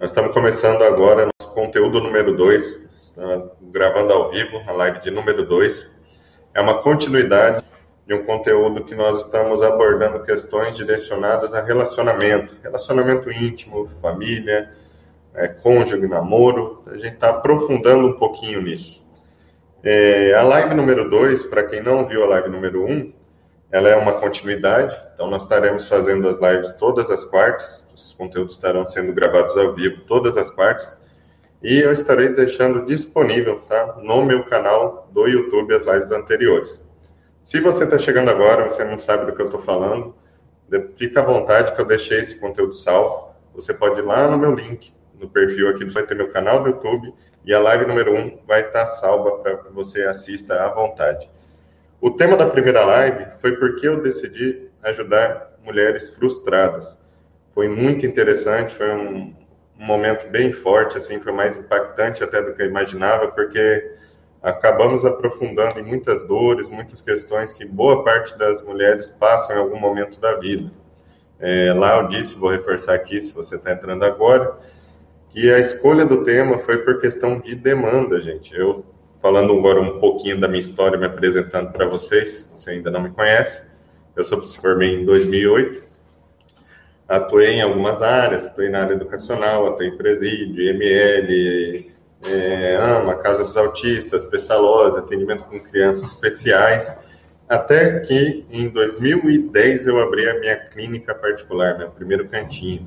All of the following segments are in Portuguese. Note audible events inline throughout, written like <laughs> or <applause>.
Nós estamos começando agora nosso conteúdo número 2, gravando ao vivo, a live de número 2. É uma continuidade de um conteúdo que nós estamos abordando questões direcionadas a relacionamento, relacionamento íntimo, família, é, cônjuge, namoro. A gente está aprofundando um pouquinho nisso. É, a live número 2, para quem não viu a live número 1, um, ela é uma continuidade, então nós estaremos fazendo as lives todas as quartas, os conteúdos estarão sendo gravados ao vivo todas as quartas, e eu estarei deixando disponível, tá, no meu canal do YouTube as lives anteriores. Se você está chegando agora, você não sabe do que eu estou falando, fica à vontade que eu deixei esse conteúdo salvo. Você pode ir lá no meu link, no perfil aqui, vai ter meu canal do YouTube, e a live número 1 um vai estar salva para que você assista à vontade. O tema da primeira live foi porque eu decidi ajudar mulheres frustradas. Foi muito interessante, foi um, um momento bem forte, assim, foi mais impactante até do que eu imaginava, porque acabamos aprofundando em muitas dores, muitas questões que boa parte das mulheres passam em algum momento da vida. É, lá eu disse, vou reforçar aqui, se você está entrando agora, que a escolha do tema foi por questão de demanda, gente. Eu falando agora um pouquinho da minha história, me apresentando para vocês, você ainda não me conhece. Eu sou formei em 2008, atuei em algumas áreas, atuei na área educacional, atuei em presídio, ML, é, AMA, Casa dos Autistas, Pestalozzi, atendimento com crianças especiais, até que em 2010 eu abri a minha clínica particular, meu primeiro cantinho.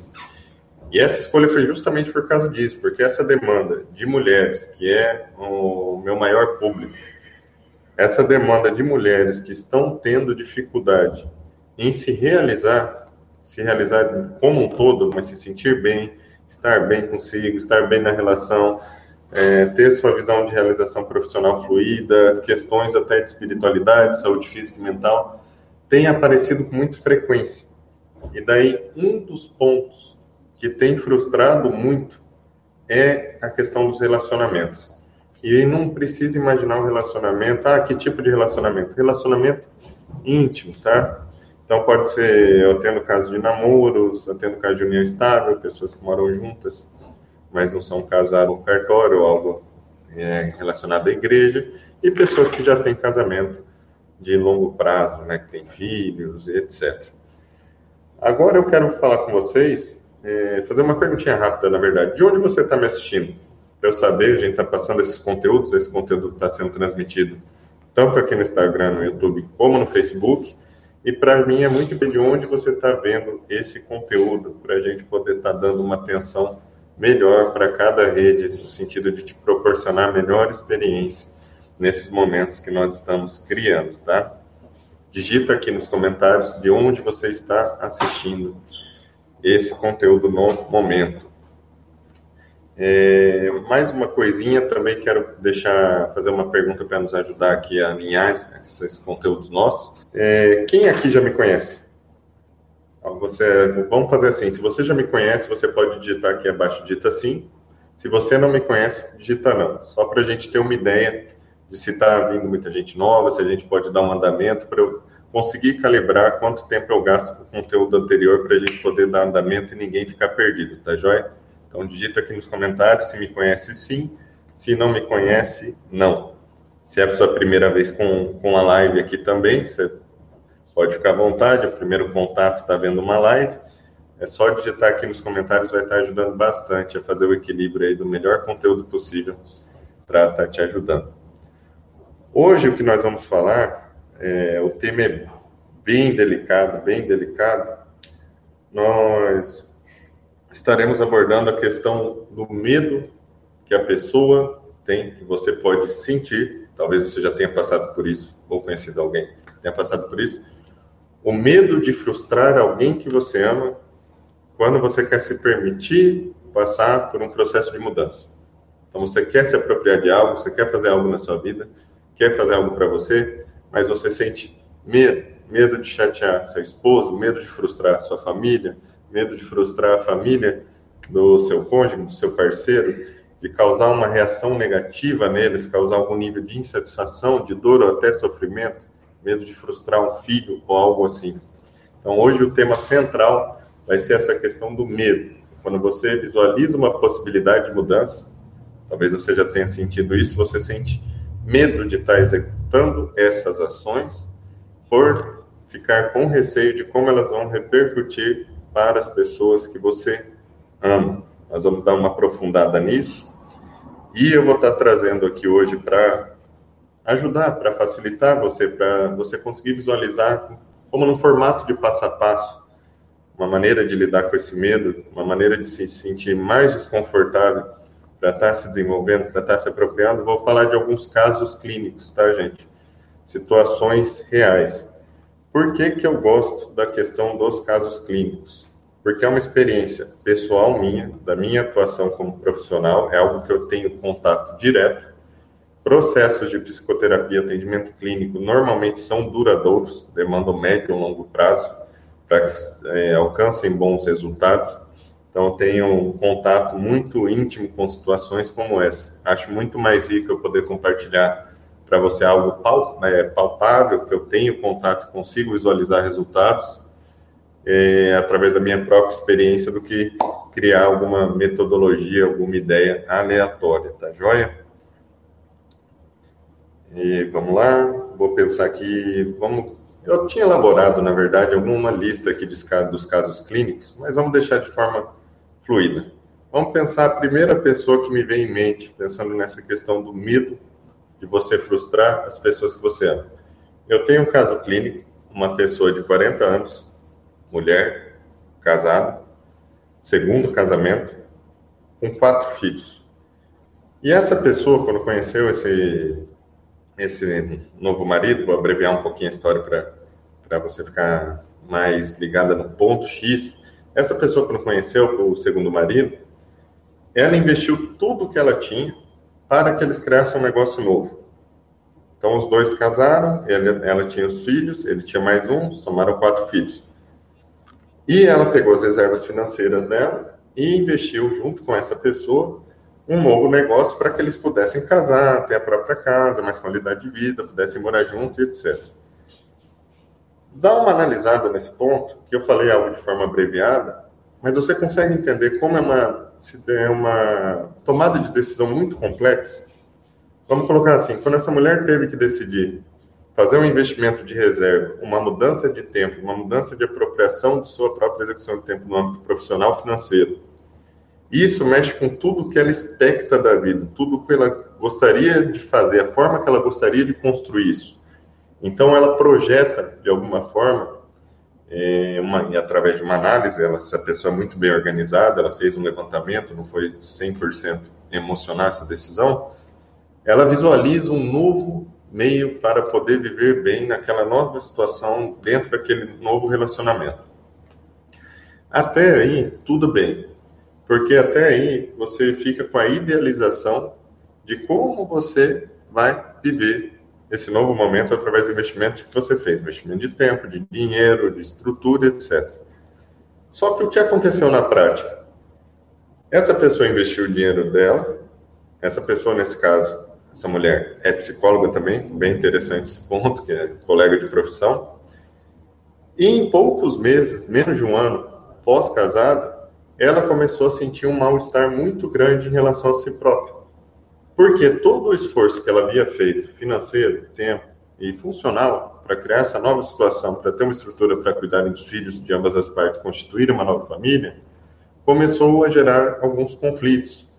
E essa escolha foi justamente por causa disso, porque essa demanda de mulheres, que é o meu maior público, essa demanda de mulheres que estão tendo dificuldade em se realizar, se realizar como um todo, mas se sentir bem, estar bem consigo, estar bem na relação, é, ter sua visão de realização profissional fluida, questões até de espiritualidade, saúde física e mental, tem aparecido com muita frequência. E daí, um dos pontos que tem frustrado muito é a questão dos relacionamentos. E não precisa imaginar um relacionamento, ah, que tipo de relacionamento? Relacionamento íntimo, tá? Então pode ser, eu tendo caso de namoros, eu tendo caso de união estável, pessoas que moram juntas, mas não são casados no cartório ou algo é, relacionado à igreja, e pessoas que já têm casamento de longo prazo, né, que têm filhos, etc. Agora eu quero falar com vocês é, fazer uma perguntinha rápida, na verdade. De onde você está me assistindo? Para eu saber, a gente está passando esses conteúdos, esse conteúdo está sendo transmitido tanto aqui no Instagram, no YouTube, como no Facebook. E para mim é muito bem de onde você está vendo esse conteúdo, para a gente poder estar tá dando uma atenção melhor para cada rede, no sentido de te proporcionar melhor experiência nesses momentos que nós estamos criando, tá? Digita aqui nos comentários de onde você está assistindo esse conteúdo no momento. É, mais uma coisinha, também quero deixar, fazer uma pergunta para nos ajudar aqui a alinhar esses conteúdos nossos. É, quem aqui já me conhece? Você, vamos fazer assim, se você já me conhece, você pode digitar aqui abaixo, digita sim. Se você não me conhece, digita não. Só para a gente ter uma ideia de se está vindo muita gente nova, se a gente pode dar um andamento para eu conseguir calibrar quanto tempo eu gasto com o conteúdo anterior para a gente poder dar andamento e ninguém ficar perdido, tá joia? Então digita aqui nos comentários se me conhece sim, se não me conhece, não. Se é a sua primeira vez com, com a live aqui também, você pode ficar à vontade, é o primeiro contato está vendo uma live, é só digitar aqui nos comentários, vai estar ajudando bastante a fazer o equilíbrio aí do melhor conteúdo possível para estar tá te ajudando. Hoje o que nós vamos falar é, o tema é bem delicado, bem delicado. Nós estaremos abordando a questão do medo que a pessoa tem, que você pode sentir. Talvez você já tenha passado por isso, ou conhecido alguém que tenha passado por isso. O medo de frustrar alguém que você ama quando você quer se permitir passar por um processo de mudança. Então, você quer se apropriar de algo, você quer fazer algo na sua vida, quer fazer algo para você, mas você sente medo, medo de chatear seu esposo, medo de frustrar sua família, medo de frustrar a família do seu cônjuge, do seu parceiro, de causar uma reação negativa neles, causar algum nível de insatisfação, de dor ou até sofrimento, medo de frustrar um filho ou algo assim. Então, hoje o tema central vai ser essa questão do medo. quando você visualiza uma possibilidade de mudança, talvez você já tenha sentido isso, você sente medo de estar executando essas ações por ficar com receio de como elas vão repercutir para as pessoas que você ama. Nós vamos dar uma aprofundada nisso. E eu vou estar trazendo aqui hoje para ajudar, para facilitar você, para você conseguir visualizar como no formato de passo a passo, uma maneira de lidar com esse medo, uma maneira de se sentir mais desconfortável para estar se desenvolvendo, para estar se apropriando. Vou falar de alguns casos clínicos, tá, gente? Situações reais. Por que, que eu gosto da questão dos casos clínicos? Porque é uma experiência pessoal minha, da minha atuação como profissional, é algo que eu tenho contato direto. Processos de psicoterapia, atendimento clínico, normalmente são duradouros, demandam médio e longo prazo para que é, alcancem bons resultados. Então, eu tenho um contato muito íntimo com situações como essa. Acho muito mais rico eu poder compartilhar para você algo é, palpável, que eu tenho contato, consigo visualizar resultados é, através da minha própria experiência, do que criar alguma metodologia, alguma ideia aleatória, tá joia? E vamos lá, vou pensar aqui, vamos eu tinha elaborado, na verdade, alguma lista aqui dos casos clínicos, mas vamos deixar de forma fluida. Vamos pensar a primeira pessoa que me vem em mente, pensando nessa questão do medo de você frustrar as pessoas que você ama. Eu tenho um caso clínico, uma pessoa de 40 anos, mulher, casada, segundo casamento, com quatro filhos. E essa pessoa, quando conheceu esse, esse novo marido, vou abreviar um pouquinho a história para você ficar mais ligada no ponto X, essa pessoa, quando conheceu o segundo marido, ela investiu tudo que ela tinha para que eles criassem um negócio novo. Então, os dois casaram, ela tinha os filhos, ele tinha mais um, somaram quatro filhos. E ela pegou as reservas financeiras dela e investiu junto com essa pessoa um novo negócio para que eles pudessem casar, ter a própria casa, mais qualidade de vida, pudessem morar junto, etc dá uma analisada nesse ponto, que eu falei algo de forma abreviada, mas você consegue entender como é uma, se é uma tomada de decisão muito complexa? Vamos colocar assim, quando essa mulher teve que decidir fazer um investimento de reserva, uma mudança de tempo, uma mudança de apropriação de sua própria execução de tempo no âmbito profissional financeiro, isso mexe com tudo que ela expecta da vida, tudo que ela gostaria de fazer, a forma que ela gostaria de construir isso. Então, ela projeta, de alguma forma, é, uma, através de uma análise, ela, se a pessoa é muito bem organizada, ela fez um levantamento, não foi 100% emocionar essa decisão, ela visualiza um novo meio para poder viver bem naquela nova situação dentro daquele novo relacionamento. Até aí, tudo bem, porque até aí você fica com a idealização de como você vai viver esse novo momento através do investimento que você fez, investimento de tempo, de dinheiro, de estrutura, etc. Só que o que aconteceu na prática? Essa pessoa investiu o dinheiro dela, essa pessoa, nesse caso, essa mulher é psicóloga também, bem interessante esse ponto, que é colega de profissão, e em poucos meses, menos de um ano pós-casada, ela começou a sentir um mal-estar muito grande em relação a si própria. Porque todo o esforço que ela havia feito, financeiro, tempo e funcional, para criar essa nova situação, para ter uma estrutura para cuidar dos filhos de ambas as partes, constituir uma nova família, começou a gerar alguns conflitos.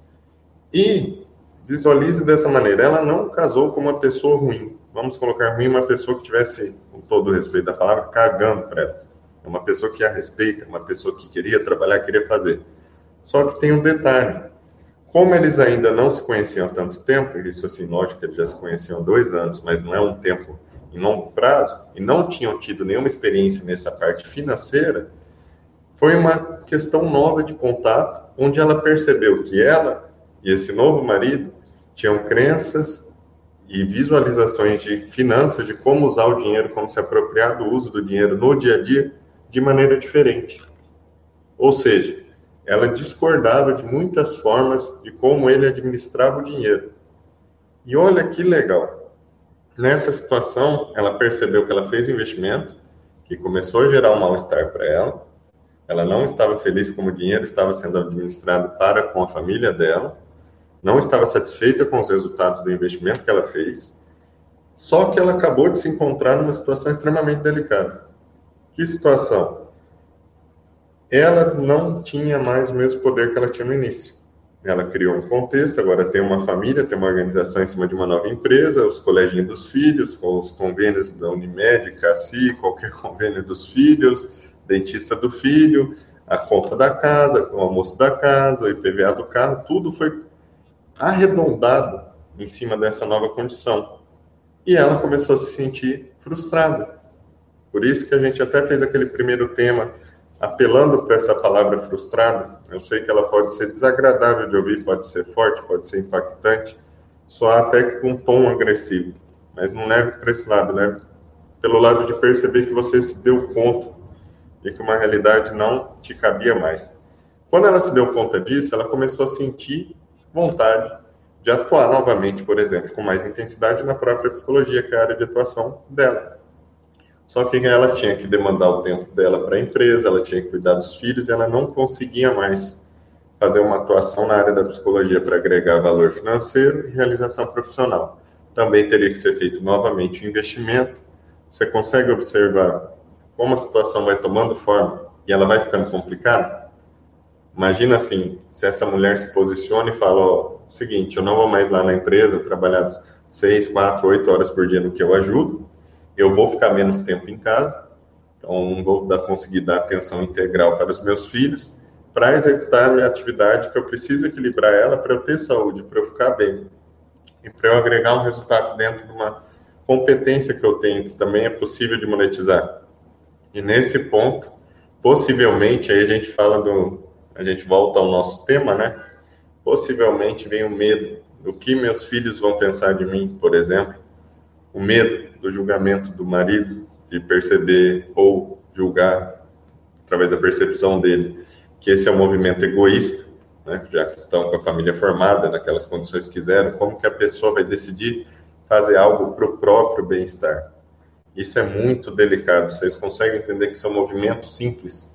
E visualize dessa maneira: ela não casou com uma pessoa ruim. Vamos colocar ruim uma pessoa que tivesse, com todo o respeito da palavra, cagando para ela. É uma pessoa que a respeita, uma pessoa que queria trabalhar, queria fazer. Só que tem um detalhe: como eles ainda não se conheciam há tanto tempo, isso assim, lógico que eles já se conheciam há dois anos, mas não é um tempo em longo prazo, e não tinham tido nenhuma experiência nessa parte financeira, foi uma questão nova de contato, onde ela percebeu que ela e esse novo marido tinham crenças e visualizações de finanças, de como usar o dinheiro, como se apropriar do uso do dinheiro no dia a dia de maneira diferente. Ou seja, ela discordava de muitas formas de como ele administrava o dinheiro. E olha que legal. Nessa situação, ela percebeu que ela fez investimento, que começou a gerar um mal-estar para ela, Ela não estava feliz como o dinheiro estava sendo administrado para com a família dela, não estava satisfeita com os resultados do investimento que ela fez, só que ela acabou de se encontrar numa situação extremamente delicada. Que situação? Ela não tinha mais o mesmo poder que ela tinha no início. Ela criou um contexto, agora tem uma família, tem uma organização em cima de uma nova empresa, os coleginhos dos filhos, com os convênios da Unimed, CACI, <laughs> qualquer convênio dos filhos, dentista do filho, a conta da casa, o almoço da casa, o IPVA do carro, tudo foi arredondado em cima dessa nova condição. E ela começou a se sentir frustrada. Por isso que a gente até fez aquele primeiro tema apelando para essa palavra frustrada. Eu sei que ela pode ser desagradável de ouvir, pode ser forte, pode ser impactante, soar até com um tom agressivo. Mas não leve para esse lado, leve pelo lado de perceber que você se deu conta e que uma realidade não te cabia mais. Quando ela se deu conta disso, ela começou a sentir vontade de atuar novamente, por exemplo, com mais intensidade na própria psicologia, que é a área de atuação dela. Só que ela tinha que demandar o tempo dela para a empresa, ela tinha que cuidar dos filhos e ela não conseguia mais fazer uma atuação na área da psicologia para agregar valor financeiro e realização profissional. Também teria que ser feito novamente o investimento. Você consegue observar como a situação vai tomando forma e ela vai ficando complicada? Imagina assim, se essa mulher se posiciona e fala, ó, seguinte, eu não vou mais lá na empresa trabalhar seis, quatro, oito horas por dia no que eu ajudo, eu vou ficar menos tempo em casa, então não vou dar, conseguir dar atenção integral para os meus filhos, para executar a minha atividade que eu preciso equilibrar ela para eu ter saúde, para eu ficar bem e para eu agregar um resultado dentro de uma competência que eu tenho que também é possível de monetizar. E nesse ponto, possivelmente aí a gente fala do, a gente volta ao nosso tema, né? Possivelmente vem o medo do que meus filhos vão pensar de mim, por exemplo, o medo do julgamento do marido, de perceber ou julgar, através da percepção dele, que esse é um movimento egoísta, né? já que estão com a família formada, naquelas condições que quiseram, como que a pessoa vai decidir fazer algo para o próprio bem-estar? Isso é muito delicado, vocês conseguem entender que isso é um movimento simples.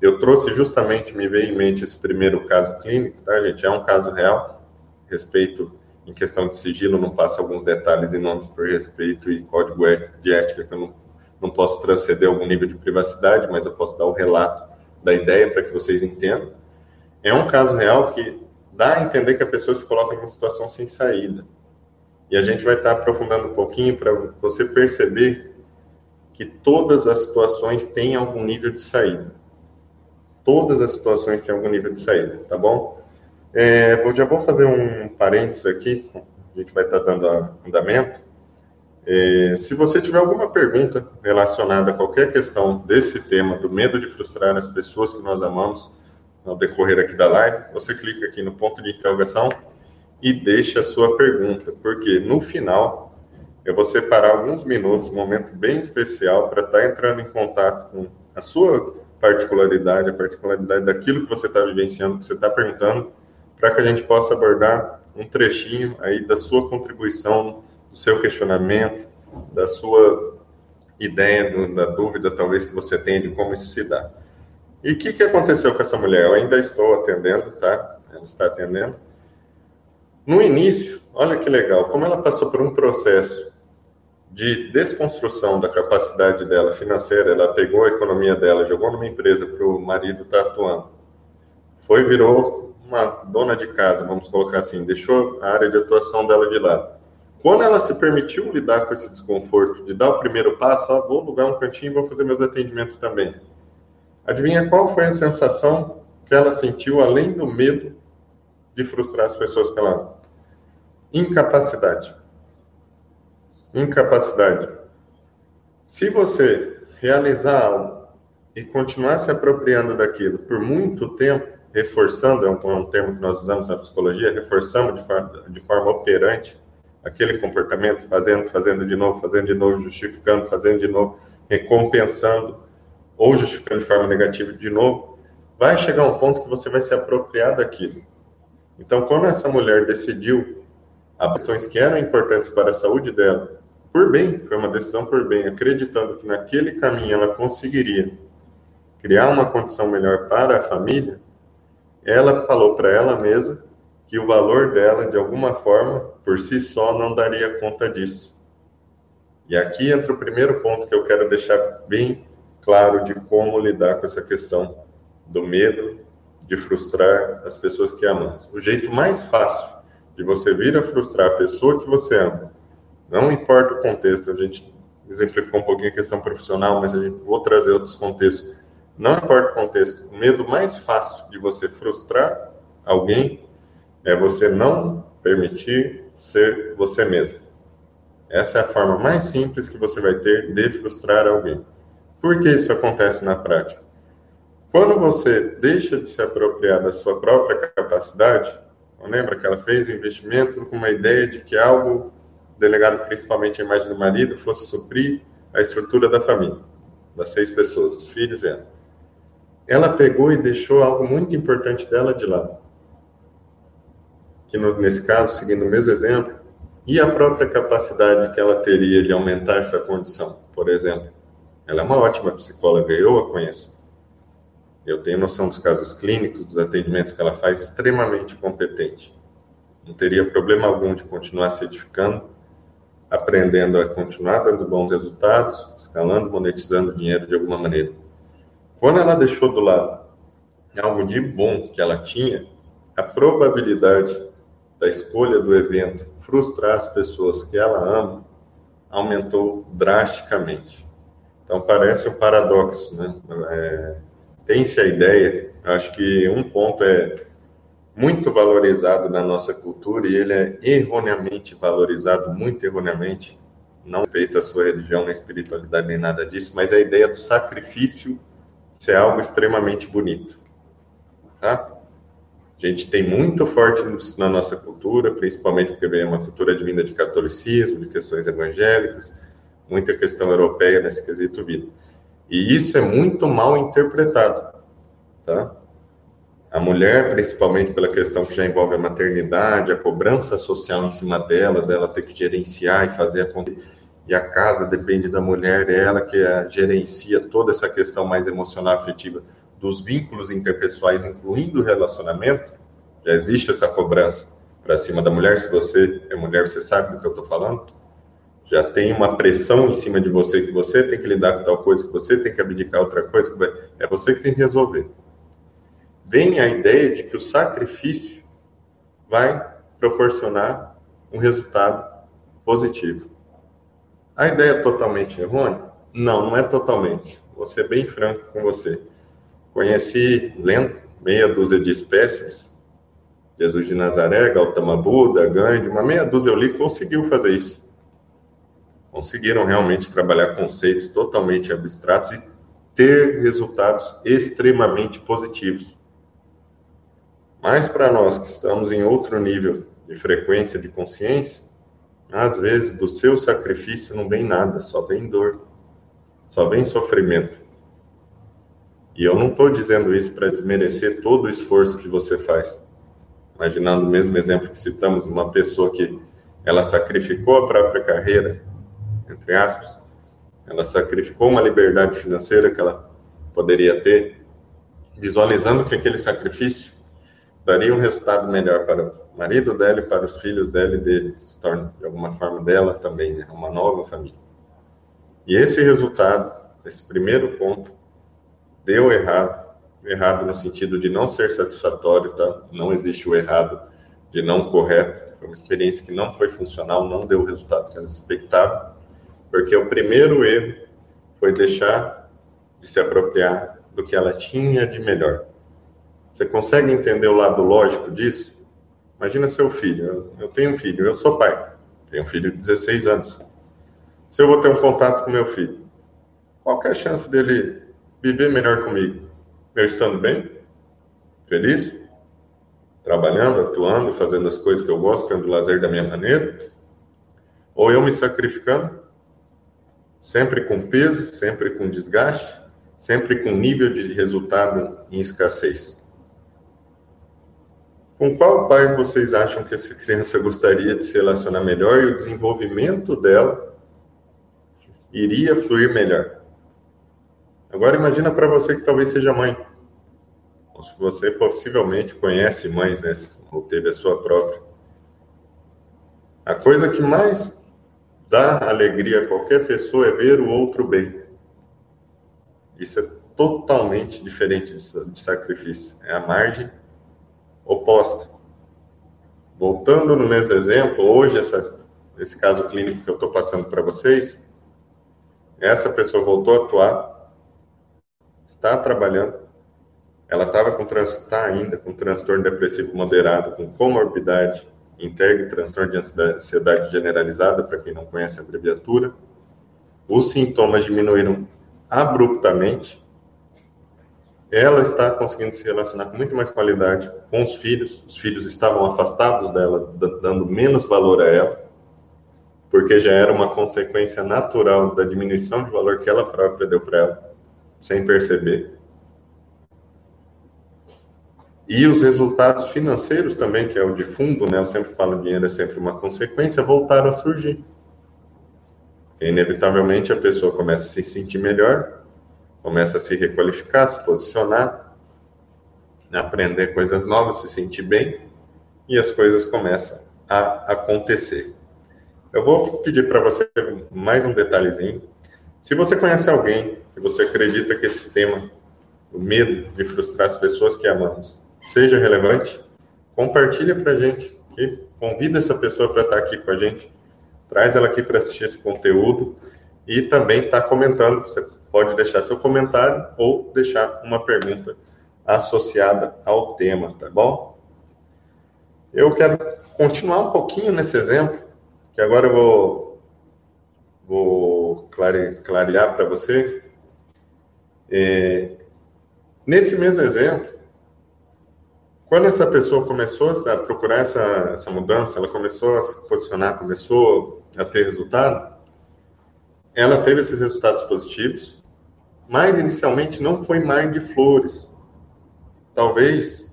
Eu trouxe justamente, me veio em mente esse primeiro caso clínico, tá, gente? É um caso real, respeito em questão de sigilo, não passa alguns detalhes e nomes por respeito e código é, de ética que eu não, não posso transcender algum nível de privacidade, mas eu posso dar o relato da ideia para que vocês entendam. É um caso real que dá a entender que a pessoa se coloca em uma situação sem saída. E a gente vai estar aprofundando um pouquinho para você perceber que todas as situações têm algum nível de saída. Todas as situações têm algum nível de saída, tá bom? É, eu já vou fazer um parênteses aqui, a gente vai estar dando andamento. É, se você tiver alguma pergunta relacionada a qualquer questão desse tema, do medo de frustrar as pessoas que nós amamos, ao decorrer aqui da live, você clica aqui no ponto de interrogação e deixa a sua pergunta, porque no final eu vou separar alguns minutos, um momento bem especial, para estar entrando em contato com a sua particularidade, a particularidade daquilo que você está vivenciando, que você está perguntando, para que a gente possa abordar um trechinho aí da sua contribuição, do seu questionamento, da sua ideia, do, da dúvida talvez que você tenha de como isso se dá. E o que, que aconteceu com essa mulher? Eu ainda estou atendendo, tá? Ela está atendendo. No início, olha que legal, como ela passou por um processo de desconstrução da capacidade dela financeira, ela pegou a economia dela, jogou numa empresa para o marido estar tá atuando. Foi, virou uma dona de casa, vamos colocar assim, deixou a área de atuação dela de lado. Quando ela se permitiu lidar com esse desconforto, de dar o primeiro passo, vou alugar um cantinho e vou fazer meus atendimentos também. Adivinha qual foi a sensação que ela sentiu, além do medo de frustrar as pessoas que ela? Incapacidade. Incapacidade. Se você realizar algo e continuar se apropriando daquilo por muito tempo, reforçando, é um, é um, termo que nós usamos na psicologia, reforçamos de forma, de forma operante aquele comportamento, fazendo, fazendo de novo, fazendo de novo, justificando, fazendo de novo, recompensando, ou justificando de forma negativa de novo, vai chegar um ponto que você vai se apropriar daquilo. Então, quando essa mulher decidiu as questões que eram importantes para a saúde dela, por bem, foi uma decisão por bem, acreditando que naquele caminho ela conseguiria criar uma condição melhor para a família, ela falou para ela mesma que o valor dela, de alguma forma, por si só, não daria conta disso. E aqui entra o primeiro ponto que eu quero deixar bem claro de como lidar com essa questão do medo de frustrar as pessoas que amamos. O jeito mais fácil de você vir a frustrar a pessoa que você ama, não importa o contexto, a gente exemplificou um pouquinho a questão profissional, mas a gente vou trazer outros contextos. Não importa o contexto, o medo mais fácil de você frustrar alguém é você não permitir ser você mesmo. Essa é a forma mais simples que você vai ter de frustrar alguém. Por que isso acontece na prática? Quando você deixa de se apropriar da sua própria capacidade, lembra que ela fez o investimento com uma ideia de que algo delegado principalmente à imagem do marido fosse suprir a estrutura da família, das seis pessoas, os filhos e ela. Ela pegou e deixou algo muito importante dela de lado. Que no, nesse caso, seguindo o mesmo exemplo, e a própria capacidade que ela teria de aumentar essa condição, por exemplo. Ela é uma ótima psicóloga, eu a conheço. Eu tenho noção dos casos clínicos, dos atendimentos que ela faz, extremamente competente. Não teria problema algum de continuar se edificando, aprendendo a continuar dando bons resultados, escalando, monetizando dinheiro de alguma maneira. Quando ela deixou do lado algo de bom que ela tinha, a probabilidade da escolha do evento frustrar as pessoas que ela ama aumentou drasticamente. Então parece um paradoxo, né? É, Tem-se a ideia, acho que um ponto é muito valorizado na nossa cultura e ele é erroneamente valorizado, muito erroneamente, não feito a sua religião, nem espiritualidade, nem nada disso, mas a ideia do sacrifício ser algo extremamente bonito. Tá? A gente tem muito forte na nossa cultura, principalmente porque vem uma cultura advinda de catolicismo, de questões evangélicas, muita questão europeia nesse quesito vida. E isso é muito mal interpretado, tá? A mulher, principalmente pela questão que já envolve a maternidade, a cobrança social em cima dela, dela ter que gerenciar e fazer a e a casa depende da mulher, é ela que gerencia toda essa questão mais emocional afetiva dos vínculos interpessoais, incluindo o relacionamento, já existe essa cobrança para cima da mulher. Se você é mulher, você sabe do que eu estou falando. Já tem uma pressão em cima de você que você tem que lidar com tal coisa, que você tem que abdicar outra coisa, é você que tem que resolver. Vem a ideia de que o sacrifício vai proporcionar um resultado positivo. A ideia é totalmente errônea? Não, não é totalmente. Vou ser bem franco com você. Conheci, lendo, meia dúzia de espécies. Jesus de Nazaré, Gautama Buda, Gandhi, uma meia dúzia eu li, conseguiu fazer isso. Conseguiram realmente trabalhar conceitos totalmente abstratos e ter resultados extremamente positivos. Mas para nós que estamos em outro nível de frequência de consciência, às vezes do seu sacrifício não vem nada, só vem dor, só vem sofrimento. E eu não estou dizendo isso para desmerecer todo o esforço que você faz. Imaginando o mesmo exemplo que citamos, uma pessoa que ela sacrificou a própria carreira, entre aspas, ela sacrificou uma liberdade financeira que ela poderia ter, visualizando que aquele sacrifício daria um resultado melhor para marido dela e para os filhos dela e dele, se torna de alguma forma dela também, né? uma nova família. E esse resultado, esse primeiro ponto, deu errado, errado no sentido de não ser satisfatório, tá? Não existe o errado de não correto. Foi uma experiência que não foi funcional, não deu o resultado que ela expectava, porque o primeiro erro foi deixar de se apropriar do que ela tinha de melhor. Você consegue entender o lado lógico disso? Imagina seu filho. Eu tenho um filho, eu sou pai. Tenho um filho de 16 anos. Se eu vou ter um contato com meu filho, qual é a chance dele viver melhor comigo? Eu estando bem? Feliz? Trabalhando, atuando, fazendo as coisas que eu gosto, tendo lazer da minha maneira? Ou eu me sacrificando? Sempre com peso, sempre com desgaste, sempre com nível de resultado em escassez. Com qual pai vocês acham que essa criança gostaria de se relacionar melhor e o desenvolvimento dela iria fluir melhor? Agora imagina para você que talvez seja mãe. Você possivelmente conhece mães, né? Ou teve a sua própria. A coisa que mais dá alegria a qualquer pessoa é ver o outro bem. Isso é totalmente diferente de sacrifício. É a margem oposta. Voltando no mesmo exemplo, hoje, essa, esse caso clínico que eu estou passando para vocês, essa pessoa voltou a atuar, está trabalhando, ela estava com está ainda com transtorno depressivo moderado, com comorbidade, integra transtorno de ansiedade generalizada, para quem não conhece a abreviatura. Os sintomas diminuíram abruptamente. Ela está conseguindo se relacionar com muito mais qualidade com os filhos. Os filhos estavam afastados dela, dando menos valor a ela, porque já era uma consequência natural da diminuição de valor que ela própria deu para ela, sem perceber. E os resultados financeiros também, que é o de fundo, né? Eu sempre falo dinheiro é sempre uma consequência, voltaram a surgir. Inevitavelmente a pessoa começa a se sentir melhor, começa a se requalificar, se posicionar, aprender coisas novas, se sentir bem, e as coisas começam a acontecer. Eu vou pedir para você mais um detalhezinho. Se você conhece alguém que você acredita que esse tema, o medo de frustrar as pessoas que amamos, seja relevante, compartilha para a gente e convida essa pessoa para estar tá aqui com a gente, traz ela aqui para assistir esse conteúdo e também está comentando. Você pode deixar seu comentário ou deixar uma pergunta associada ao tema, tá bom? Eu quero continuar um pouquinho nesse exemplo, que agora eu vou, vou clarear para você. É, nesse mesmo exemplo, quando essa pessoa começou a procurar essa, essa mudança, ela começou a se posicionar, começou a ter resultado, ela teve esses resultados positivos, mas inicialmente não foi mar de flores. Talvez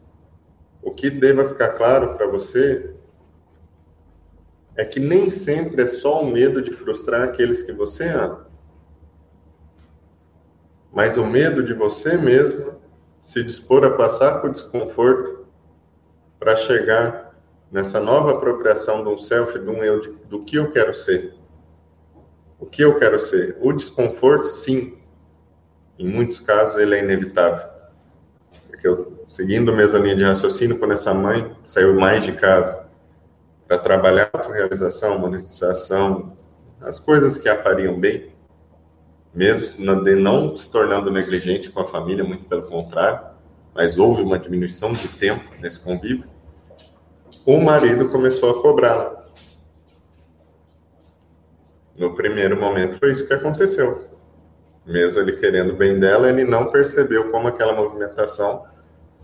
o que deva ficar claro para você é que nem sempre é só o medo de frustrar aqueles que você ama, mas o medo de você mesmo se dispor a passar por desconforto para chegar nessa nova apropriação de um self, de um eu, de, do que eu quero ser. O que eu quero ser? O desconforto, sim. Em muitos casos, ele é inevitável. Porque eu, seguindo a mesma linha de raciocínio, quando essa mãe saiu mais de casa para trabalhar a realização, monetização, as coisas que a fariam bem, mesmo não se tornando negligente com a família, muito pelo contrário, mas houve uma diminuição de tempo nesse convívio, o marido começou a cobrá-la. No primeiro momento foi isso que aconteceu. Mesmo ele querendo bem dela, ele não percebeu como aquela movimentação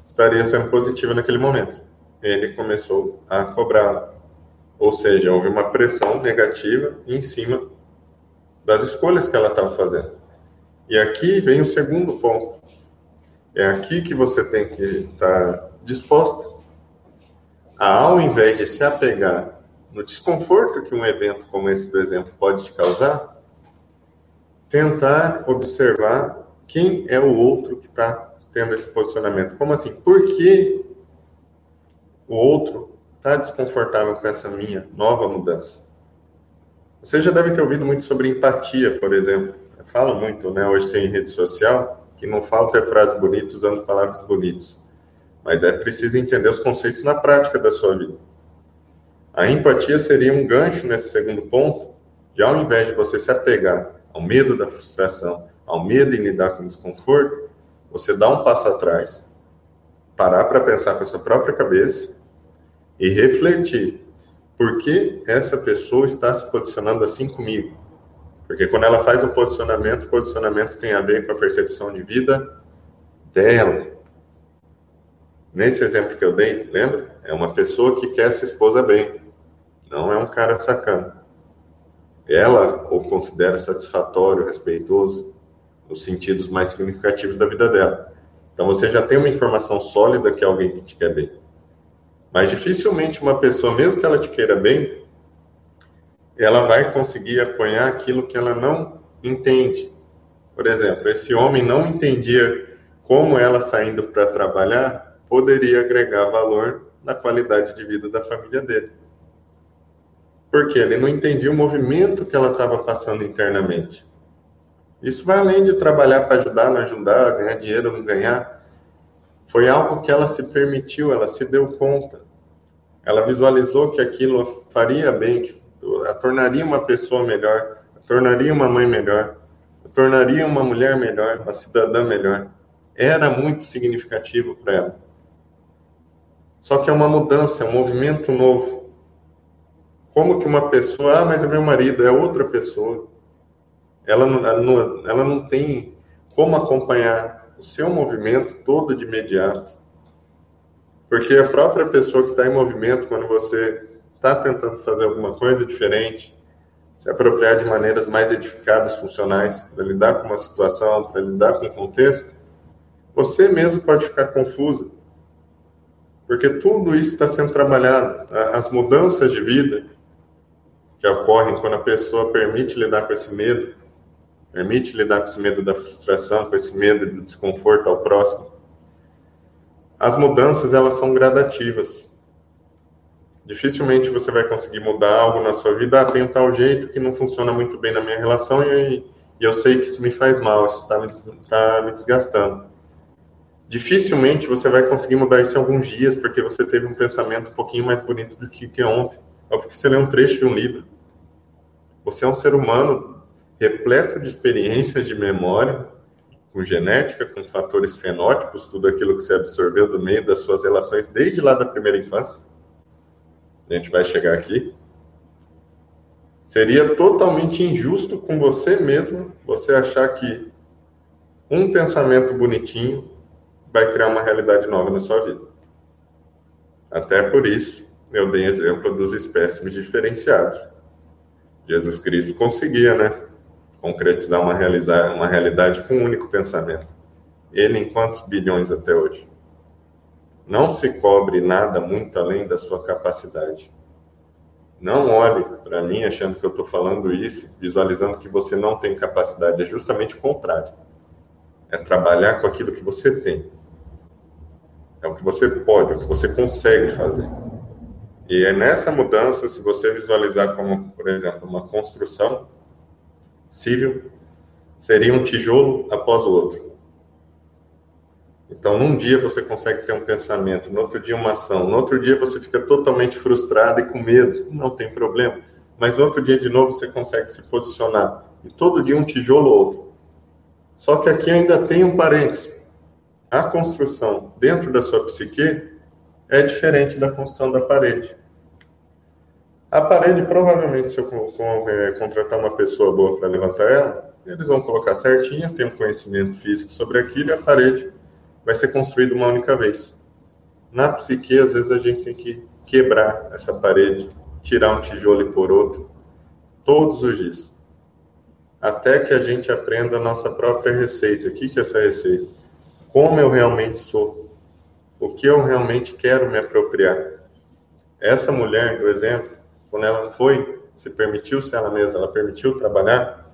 estaria sendo positiva naquele momento. Ele começou a cobrá-la. Ou seja, houve uma pressão negativa em cima das escolhas que ela estava fazendo. E aqui vem o segundo ponto. É aqui que você tem que estar disposta a, ao invés de se apegar no desconforto que um evento como esse do exemplo pode te causar, tentar observar quem é o outro que está tendo esse posicionamento. Como assim? Por que o outro está desconfortável com essa minha nova mudança? Você já deve ter ouvido muito sobre empatia, por exemplo. Fala muito, né? Hoje tem rede social que não falta é frase bonita usando palavras bonitas. Mas é preciso entender os conceitos na prática da sua vida. A empatia seria um gancho nesse segundo ponto, de ao invés de você se apegar ao medo da frustração, ao medo em lidar com o desconforto, você dá um passo atrás, parar para pensar com a sua própria cabeça e refletir por que essa pessoa está se posicionando assim comigo. Porque quando ela faz o posicionamento, o posicionamento tem a ver com a percepção de vida dela. Nesse exemplo que eu dei, lembra? É uma pessoa que quer se esposa bem, não é um cara sacana. Ela o considera satisfatório, respeitoso, nos sentidos mais significativos da vida dela. Então você já tem uma informação sólida que é alguém que te quer bem. Mas dificilmente uma pessoa, mesmo que ela te queira bem, ela vai conseguir apoiar aquilo que ela não entende. Por exemplo, esse homem não entendia como ela saindo para trabalhar poderia agregar valor na qualidade de vida da família dele. Porque ele não entendia o movimento que ela estava passando internamente. Isso vai além de trabalhar para ajudar, não ajudar, ganhar dinheiro, não ganhar. Foi algo que ela se permitiu, ela se deu conta. Ela visualizou que aquilo faria bem, que a tornaria uma pessoa melhor, a tornaria uma mãe melhor, a tornaria uma mulher melhor, uma cidadã melhor. Era muito significativo para ela. Só que é uma mudança, é um movimento novo. Como que uma pessoa, ah, mas é meu marido, é outra pessoa. Ela não, ela não, tem como acompanhar o seu movimento todo de imediato. Porque a própria pessoa que está em movimento, quando você está tentando fazer alguma coisa diferente, se apropriar de maneiras mais edificadas, funcionais, para lidar com uma situação, para lidar com o contexto, você mesmo pode ficar confuso. Porque tudo isso está sendo trabalhado. As mudanças de vida que ocorrem quando a pessoa permite lidar com esse medo, permite lidar com esse medo da frustração, com esse medo do desconforto ao próximo. As mudanças, elas são gradativas. Dificilmente você vai conseguir mudar algo na sua vida. Ah, tem um tal jeito que não funciona muito bem na minha relação e, e eu sei que isso me faz mal, isso está me, tá me desgastando. Dificilmente você vai conseguir mudar isso em alguns dias, porque você teve um pensamento um pouquinho mais bonito do que, que ontem. Ou porque você lê um trecho de um livro. Você é um ser humano repleto de experiências, de memória, com genética, com fatores fenótipos, tudo aquilo que você absorveu do meio das suas relações desde lá da primeira infância a gente vai chegar aqui, seria totalmente injusto com você mesmo você achar que um pensamento bonitinho vai criar uma realidade nova na sua vida. Até por isso, eu dei exemplo dos espécimes diferenciados. Jesus Cristo conseguia, né? Concretizar uma, realizar, uma realidade com um único pensamento. Ele em quantos bilhões até hoje? Não se cobre nada muito além da sua capacidade. Não olhe para mim achando que eu estou falando isso, visualizando que você não tem capacidade. É justamente o contrário. É trabalhar com aquilo que você tem. É o que você pode, é o que você consegue fazer. E é nessa mudança, se você visualizar como, por exemplo, uma construção civil, seria um tijolo após o outro. Então, num dia você consegue ter um pensamento, no outro dia uma ação, no outro dia você fica totalmente frustrado e com medo, não tem problema. Mas no outro dia de novo você consegue se posicionar. E todo dia um tijolo ou outro. Só que aqui ainda tem um parênteses. A construção dentro da sua psique é diferente da construção da parede. A parede, provavelmente, se eu é, contratar uma pessoa boa para levantar ela, eles vão colocar certinho, tem um conhecimento físico sobre aquilo, e a parede vai ser construído uma única vez. Na psique, às vezes a gente tem que quebrar essa parede, tirar um tijolo e pôr outro, todos os dias. Até que a gente aprenda a nossa própria receita. O que é essa receita? Como eu realmente sou? O que eu realmente quero me apropriar? Essa mulher, do exemplo, quando ela foi, se permitiu ser ela mesma, ela permitiu trabalhar,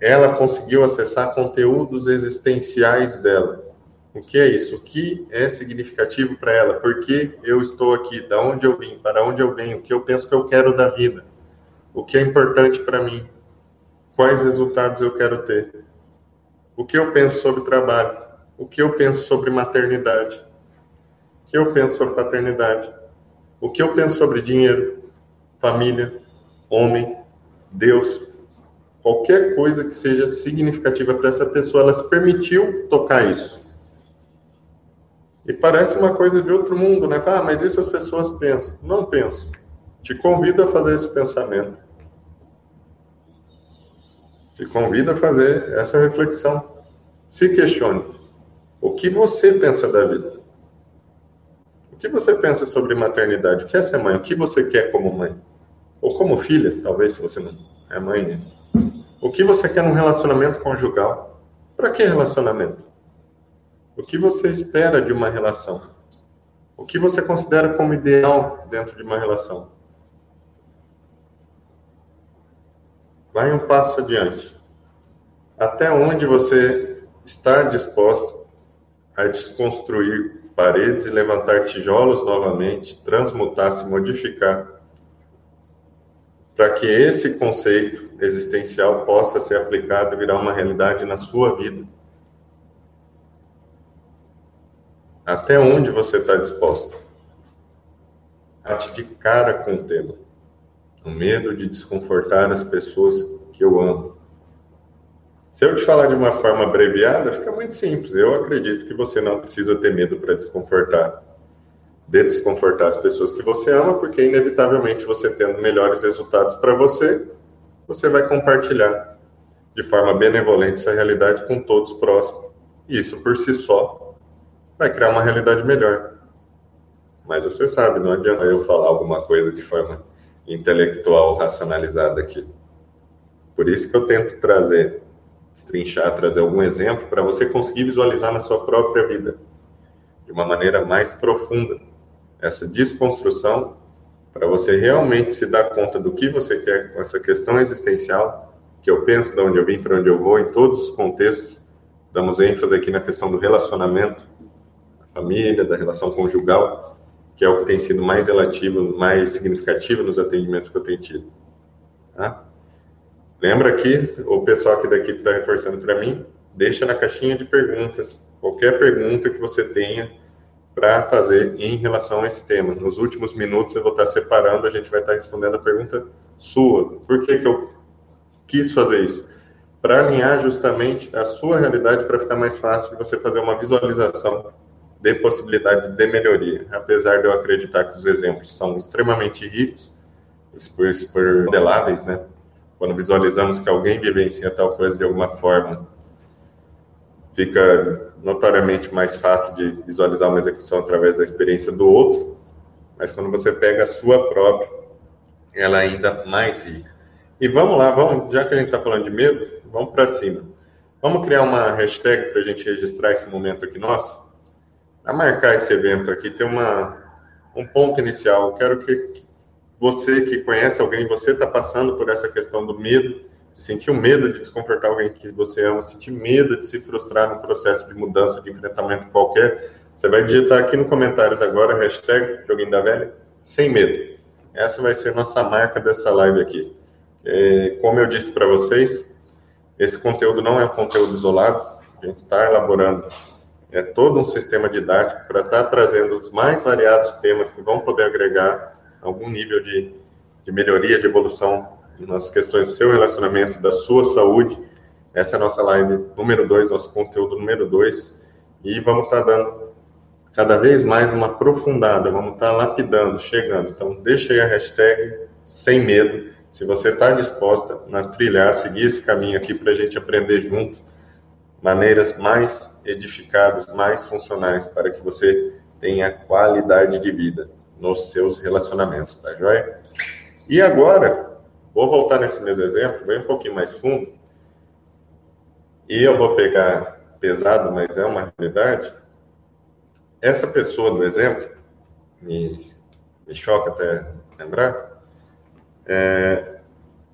ela conseguiu acessar conteúdos existenciais dela o que é isso? O que é significativo para ela? Por que eu estou aqui? Da onde eu vim? Para onde eu venho? O que eu penso que eu quero da vida? O que é importante para mim? Quais resultados eu quero ter? O que eu penso sobre trabalho? O que eu penso sobre maternidade? O que eu penso sobre paternidade? O que eu penso sobre dinheiro, família, homem, Deus? Qualquer coisa que seja significativa para essa pessoa, ela se permitiu tocar isso. E parece uma coisa de outro mundo, né? Ah, mas isso as pessoas pensam. Não penso. Te convido a fazer esse pensamento. Te convido a fazer essa reflexão. Se questione. O que você pensa da vida? O que você pensa sobre maternidade? O que é ser mãe? O que você quer como mãe? Ou como filha, talvez, se você não é mãe. Né? O que você quer num relacionamento conjugal? Para que relacionamento? O que você espera de uma relação? O que você considera como ideal dentro de uma relação? Vai um passo adiante. Até onde você está disposto a desconstruir paredes e levantar tijolos novamente, transmutar, se modificar, para que esse conceito existencial possa ser aplicado e virar uma realidade na sua vida. Até onde você está disposto? Bate de cara com o tema. O medo de desconfortar as pessoas que eu amo. Se eu te falar de uma forma abreviada, fica muito simples. Eu acredito que você não precisa ter medo para desconfortar. De desconfortar as pessoas que você ama, porque inevitavelmente você tendo melhores resultados para você, você vai compartilhar de forma benevolente essa realidade com todos próximos. E isso por si só vai criar uma realidade melhor. Mas você sabe, não adianta eu falar alguma coisa de forma intelectual, racionalizada aqui. Por isso que eu tento trazer destrinchar, trazer algum exemplo para você conseguir visualizar na sua própria vida de uma maneira mais profunda essa desconstrução para você realmente se dar conta do que você quer com essa questão existencial que eu penso, de onde eu vim, para onde eu vou, em todos os contextos. Damos ênfase aqui na questão do relacionamento, da família, da relação conjugal, que é o que tem sido mais relativo, mais significativo nos atendimentos que eu tenho tido. Tá? Lembra aqui, o pessoal aqui da equipe está reforçando para mim, deixa na caixinha de perguntas qualquer pergunta que você tenha para fazer em relação a esse tema. Nos últimos minutos eu vou estar separando, a gente vai estar respondendo a pergunta sua. Por que, que eu quis fazer isso? Para alinhar justamente a sua realidade para ficar mais fácil de você fazer uma visualização de possibilidade de melhoria. Apesar de eu acreditar que os exemplos são extremamente ricos, por modeláveis, né? quando visualizamos que alguém vivencia tal coisa de alguma forma, fica notoriamente mais fácil de visualizar uma execução através da experiência do outro, mas quando você pega a sua própria, ela é ainda mais rica. E vamos lá, vamos, já que a gente está falando de medo, vamos para cima. Vamos criar uma hashtag para a gente registrar esse momento aqui nosso? Para marcar esse evento aqui, tem uma, um ponto inicial. Eu quero que você que conhece alguém, você está passando por essa questão do medo, sentir o medo de desconfortar alguém que você ama, sentir medo de se frustrar no processo de mudança, de enfrentamento qualquer, você vai digitar aqui no comentários agora, hashtag Joguinho da Velha, sem medo. Essa vai ser nossa marca dessa live aqui. É, como eu disse para vocês, esse conteúdo não é um conteúdo isolado, a gente está elaborando é todo um sistema didático para estar tá trazendo os mais variados temas que vão poder agregar algum nível de, de melhoria, de evolução nas questões do seu relacionamento, da sua saúde. Essa é a nossa live número 2, nosso conteúdo número 2. E vamos estar tá dando cada vez mais uma aprofundada, vamos estar tá lapidando, chegando. Então, deixa aí a hashtag sem medo, se você está disposta a trilhar, seguir esse caminho aqui para a gente aprender junto maneiras mais edificadas, mais funcionais para que você tenha qualidade de vida nos seus relacionamentos, tá joia? E agora, vou voltar nesse mesmo exemplo, bem um pouquinho mais fundo, e eu vou pegar pesado, mas é uma realidade. Essa pessoa do exemplo, me, me choca até lembrar, é,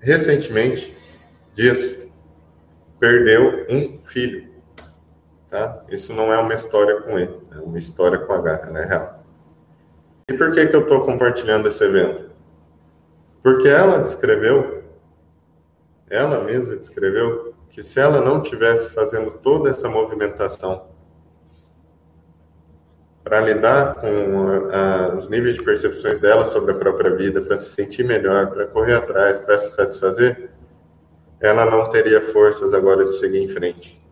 recentemente, dias, perdeu um filho. Tá? Isso não é uma história com ele, é uma história com a gata, né? Real. E por que, que eu estou compartilhando esse evento? Porque ela descreveu, ela mesma descreveu, que se ela não tivesse fazendo toda essa movimentação para lidar com os níveis de percepções dela sobre a própria vida, para se sentir melhor, para correr atrás, para se satisfazer, ela não teria forças agora de seguir em frente.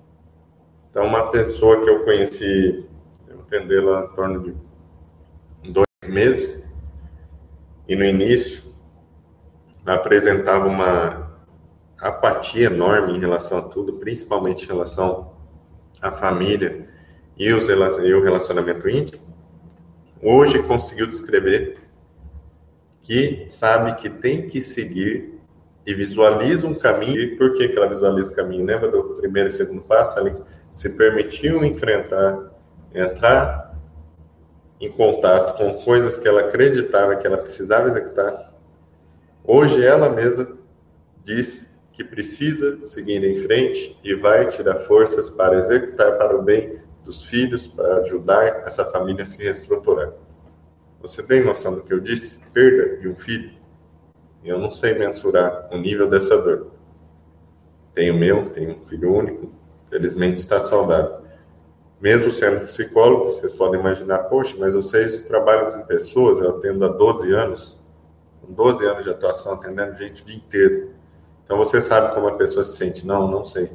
Então, uma pessoa que eu conheci, eu atendê-la em torno de meses, e no início apresentava uma apatia enorme em relação a tudo, principalmente em relação à família e, os, e o relacionamento íntimo, hoje conseguiu descrever que sabe que tem que seguir e visualiza um caminho. E por que, que ela visualiza o caminho? Lembra do primeiro e segundo passo? Ali se permitiu enfrentar, entrar em contato com coisas que ela acreditava que ela precisava executar, hoje ela mesma diz que precisa seguir em frente e vai te dar forças para executar para o bem dos filhos, para ajudar essa família a se reestruturar. Você tem noção do que eu disse? Perda de um filho. Eu não sei mensurar o nível dessa dor. Tenho meu, tenho um filho único, felizmente está saudável. Mesmo sendo psicólogo, vocês podem imaginar, poxa, mas vocês trabalham com pessoas, eu atendo há 12 anos, 12 anos de atuação, atendendo gente o dia inteiro. Então você sabe como a pessoa se sente? Não, não sei.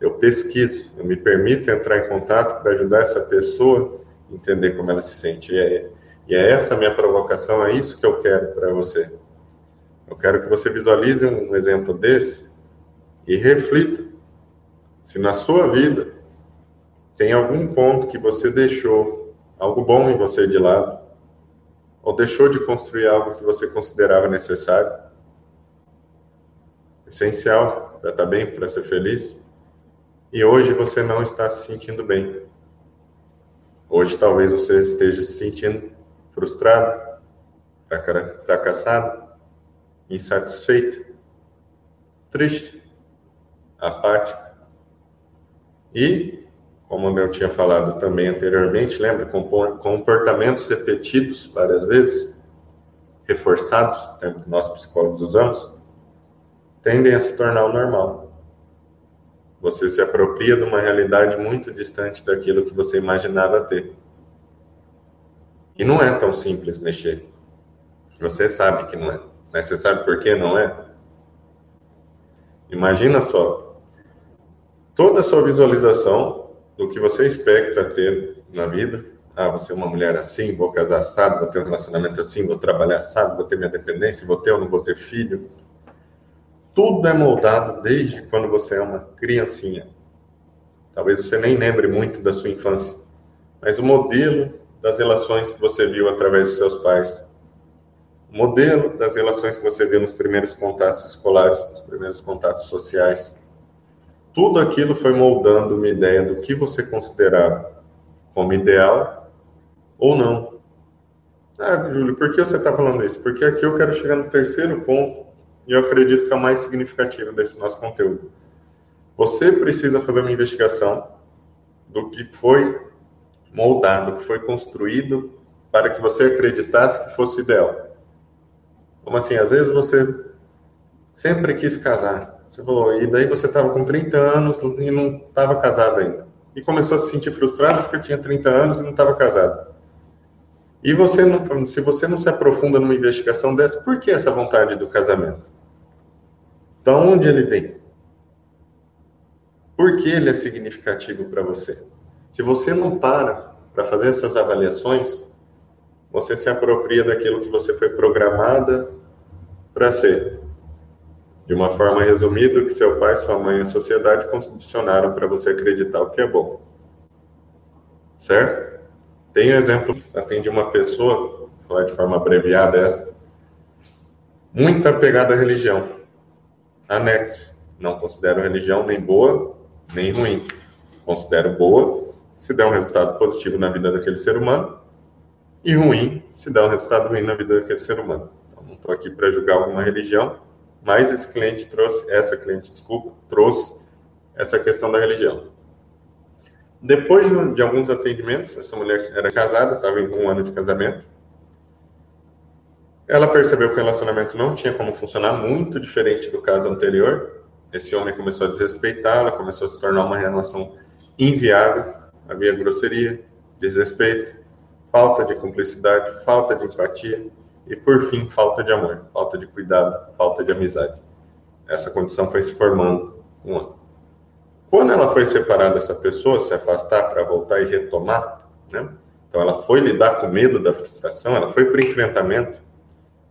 Eu pesquiso, eu me permito entrar em contato para ajudar essa pessoa a entender como ela se sente. E é, e é essa minha provocação, é isso que eu quero para você. Eu quero que você visualize um exemplo desse e reflita se na sua vida tem algum ponto que você deixou algo bom em você de lado, ou deixou de construir algo que você considerava necessário, essencial para estar bem, para ser feliz, e hoje você não está se sentindo bem. Hoje talvez você esteja se sentindo frustrado, fracassado, insatisfeito, triste, apático. E, como eu tinha falado também anteriormente, lembra? Comportamentos repetidos várias vezes, reforçados, termo que nós psicólogos usamos, tendem a se tornar o normal. Você se apropria de uma realidade muito distante daquilo que você imaginava ter. E não é tão simples mexer. Você sabe que não é. Mas você sabe por que não é? Imagina só. Toda a sua visualização do que você expecta ter na vida. Ah, vou ser uma mulher assim, vou casar assado, vou ter um relacionamento assim, vou trabalhar assado, vou ter minha dependência, vou ter ou não vou ter filho. Tudo é moldado desde quando você é uma criancinha. Talvez você nem lembre muito da sua infância, mas o modelo das relações que você viu através dos seus pais, o modelo das relações que você viu nos primeiros contatos escolares, nos primeiros contatos sociais. Tudo aquilo foi moldando uma ideia do que você considerava como ideal ou não. Ah, Júlio, por que você está falando isso? Porque aqui eu quero chegar no terceiro ponto, e eu acredito que é o mais significativo desse nosso conteúdo. Você precisa fazer uma investigação do que foi moldado, que foi construído para que você acreditasse que fosse ideal. Como assim? Às vezes você sempre quis casar. Você falou, e daí você estava com 30 anos e não estava casado ainda. E começou a se sentir frustrado porque tinha 30 anos e não estava casado. E você não, se você não se aprofunda numa investigação dessa, por que essa vontade do casamento? Da onde ele vem? Por que ele é significativo para você? Se você não para para fazer essas avaliações, você se apropria daquilo que você foi programada para ser. De uma forma resumida, o que seu pai, sua mãe e a sociedade condicionaram para você acreditar o que é bom. Certo? Tem um exemplo, atendi uma pessoa, vou falar de forma abreviada essa, muito apegada à religião. Anexo. Não considero religião nem boa, nem ruim. Considero boa se der um resultado positivo na vida daquele ser humano, e ruim se der um resultado ruim na vida daquele ser humano. Então, não estou aqui para julgar alguma religião, mas esse cliente trouxe, essa cliente, desculpa, trouxe essa questão da religião. Depois de alguns atendimentos, essa mulher era casada, estava em um ano de casamento. Ela percebeu que o relacionamento não tinha como funcionar, muito diferente do caso anterior. Esse homem começou a desrespeitá-la, começou a se tornar uma relação inviável havia grosseria, desrespeito, falta de cumplicidade, falta de empatia e, por fim, falta de amor, falta de cuidado, falta de amizade. Essa condição foi se formando um ano. Quando ela foi separar dessa pessoa, se afastar para voltar e retomar, né? Então ela foi lidar com medo da frustração, ela foi para o enfrentamento,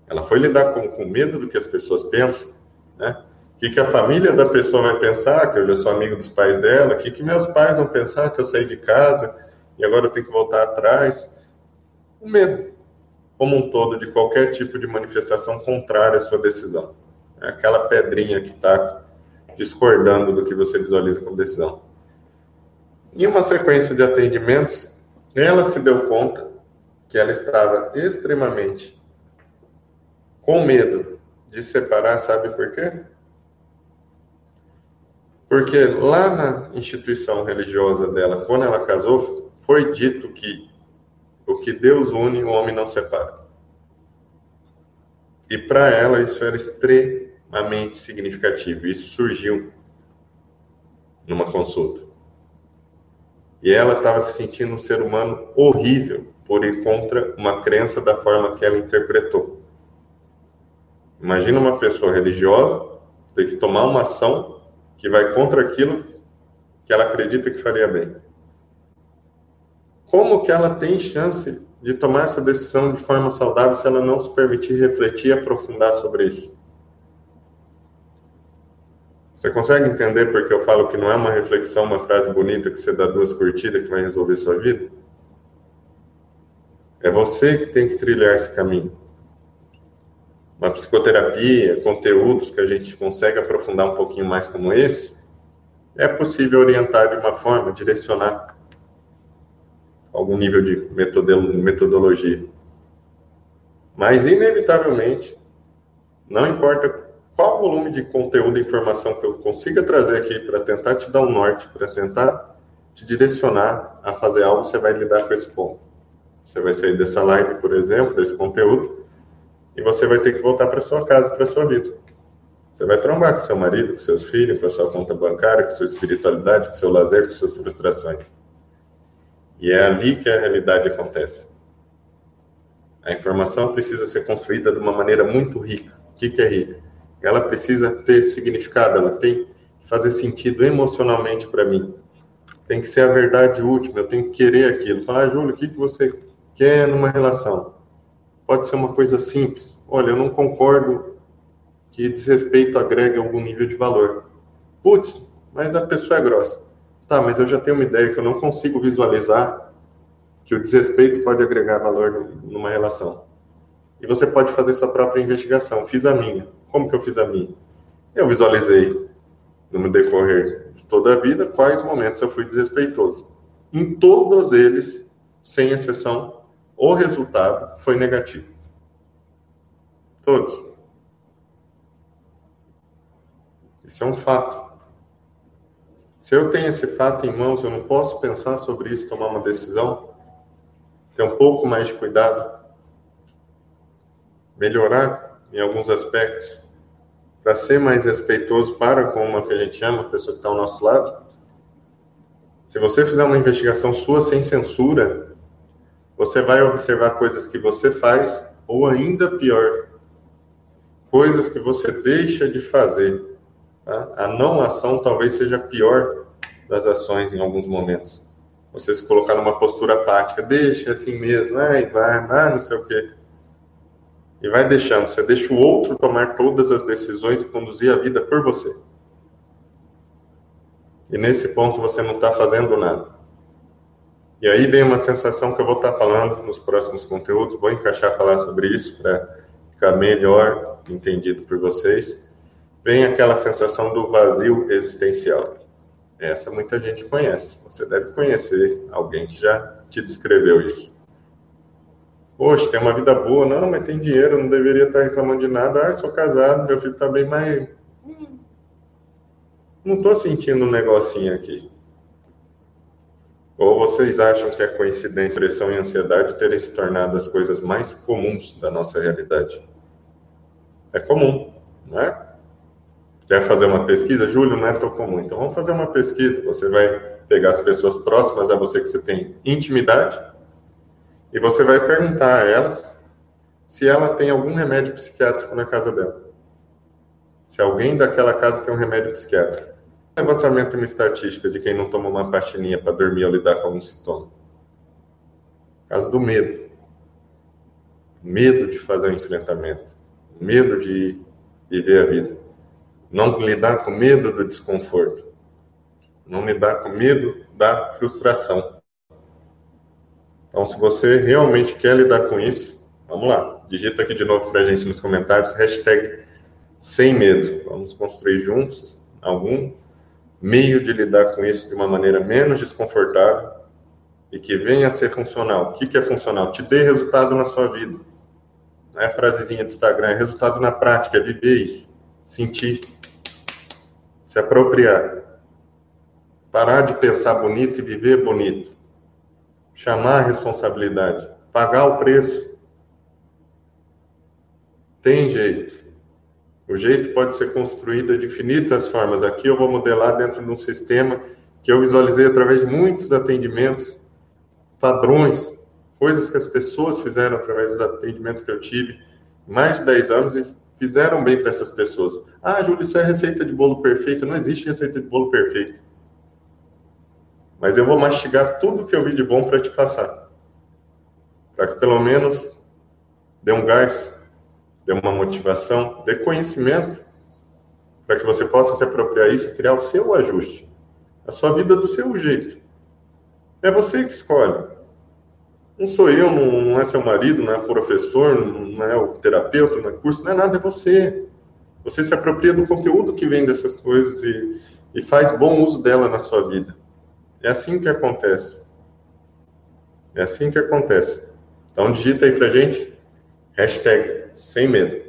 ela foi lidar com, com medo do que as pessoas pensam, né? O que, que a família da pessoa vai pensar, que eu já sou amigo dos pais dela, o que, que meus pais vão pensar, que eu saí de casa e agora eu tenho que voltar atrás. O medo, como um todo, de qualquer tipo de manifestação contrária à sua decisão. É aquela pedrinha que está discordando do que você visualiza como decisão. Em uma sequência de atendimentos, ela se deu conta que ela estava extremamente com medo de separar, sabe por quê? Porque lá na instituição religiosa dela, quando ela casou, foi dito que o que Deus une, o homem não separa. E para ela isso era extremamente significativo. Isso surgiu numa consulta. E ela estava se sentindo um ser humano horrível por ir contra uma crença da forma que ela interpretou. Imagina uma pessoa religiosa ter que tomar uma ação que vai contra aquilo que ela acredita que faria bem. Como que ela tem chance de tomar essa decisão de forma saudável se ela não se permitir refletir e aprofundar sobre isso? Você consegue entender porque eu falo que não é uma reflexão, uma frase bonita que você dá duas curtidas que vai resolver sua vida? É você que tem que trilhar esse caminho. Uma psicoterapia, conteúdos que a gente consegue aprofundar um pouquinho mais como esse, é possível orientar de uma forma, direcionar algum nível de metodologia. Mas, inevitavelmente, não importa qual volume de conteúdo e informação que eu consiga trazer aqui para tentar te dar um norte, para tentar te direcionar a fazer algo, você vai lidar com esse ponto. Você vai sair dessa live, por exemplo, desse conteúdo, e você vai ter que voltar para sua casa, para sua vida. Você vai trombar com seu marido, com seus filhos, com a sua conta bancária, com sua espiritualidade, com seu lazer, com suas frustrações. E é ali que a realidade acontece. A informação precisa ser construída de uma maneira muito rica. O que, que é rica? ela precisa ter significado, ela tem que fazer sentido emocionalmente para mim. Tem que ser a verdade última, eu tenho que querer aquilo. Falar, ah, Júlio, o que, que você quer numa relação? Pode ser uma coisa simples. Olha, eu não concordo que desrespeito agregue algum nível de valor. Putz, mas a pessoa é grossa. Tá, mas eu já tenho uma ideia que eu não consigo visualizar que o desrespeito pode agregar valor numa relação. E você pode fazer sua própria investigação. Fiz a minha. Como que eu fiz a minha? Eu visualizei no decorrer de toda a vida quais momentos eu fui desrespeitoso. Em todos eles, sem exceção, o resultado foi negativo. Todos. Isso é um fato. Se eu tenho esse fato em mãos, eu não posso pensar sobre isso, tomar uma decisão, ter um pouco mais de cuidado, melhorar em alguns aspectos? Para ser mais respeitoso para com uma que a gente ama, a pessoa que está ao nosso lado, se você fizer uma investigação sua sem censura, você vai observar coisas que você faz, ou ainda pior, coisas que você deixa de fazer. Tá? A não ação talvez seja a pior das ações em alguns momentos. Você se colocar numa postura apática, deixa assim mesmo, ai, vai, vai, não sei o quê e vai deixando. Você deixa o outro tomar todas as decisões e conduzir a vida por você. E nesse ponto você não está fazendo nada. E aí vem uma sensação que eu vou estar tá falando nos próximos conteúdos. Vou encaixar falar sobre isso para ficar melhor entendido por vocês. Vem aquela sensação do vazio existencial. Essa muita gente conhece. Você deve conhecer alguém que já te descreveu isso. Poxa, tem uma vida boa. Não, mas tem dinheiro, não deveria estar reclamando de nada. Ah, sou casado, meu filho está bem, mas. Não estou sentindo um negocinho aqui. Ou vocês acham que é coincidência, pressão e ansiedade terem se tornado as coisas mais comuns da nossa realidade? É comum, não é? Quer fazer uma pesquisa? Júlio, não é tão comum. Então vamos fazer uma pesquisa. Você vai pegar as pessoas próximas a você que você tem intimidade e você vai perguntar a elas se ela tem algum remédio psiquiátrico na casa dela. Se alguém daquela casa tem um remédio psiquiátrico. Levantamento uma estatística de quem não toma uma pastinha para dormir ou lidar com algum sintoma. Caso do medo. Medo de fazer o enfrentamento. Medo de viver a vida. Não lidar com medo do desconforto. Não lidar com medo da frustração. Então, se você realmente quer lidar com isso, vamos lá. Digita aqui de novo para a gente nos comentários, hashtag sem medo. Vamos construir juntos algum meio de lidar com isso de uma maneira menos desconfortável e que venha a ser funcional. O que, que é funcional? Te dê resultado na sua vida. Não é frasezinha de Instagram, é resultado na prática, é viver isso, sentir, se apropriar. parar de pensar bonito e viver bonito, chamar a responsabilidade, pagar o preço. Tem jeito. O jeito pode ser construído de infinitas formas. Aqui eu vou modelar dentro de um sistema que eu visualizei através de muitos atendimentos, padrões, coisas que as pessoas fizeram através dos atendimentos que eu tive, mais de 10 anos e fizeram bem para essas pessoas. Ah, Júlio, isso é receita de bolo perfeito. Não existe receita de bolo perfeito. Mas eu vou mastigar tudo que eu vi de bom para te passar. Para que pelo menos dê um gás, dê uma motivação, dê conhecimento, para que você possa se apropriar isso e criar o seu ajuste. A sua vida do seu jeito. É você que escolhe. Não sou eu, não, não é seu marido, não é professor, não é o terapeuta, não é curso, não é nada, é você. Você se apropria do conteúdo que vem dessas coisas e, e faz bom uso dela na sua vida. É assim que acontece. É assim que acontece. Então digita aí pra gente, hashtag sem medo.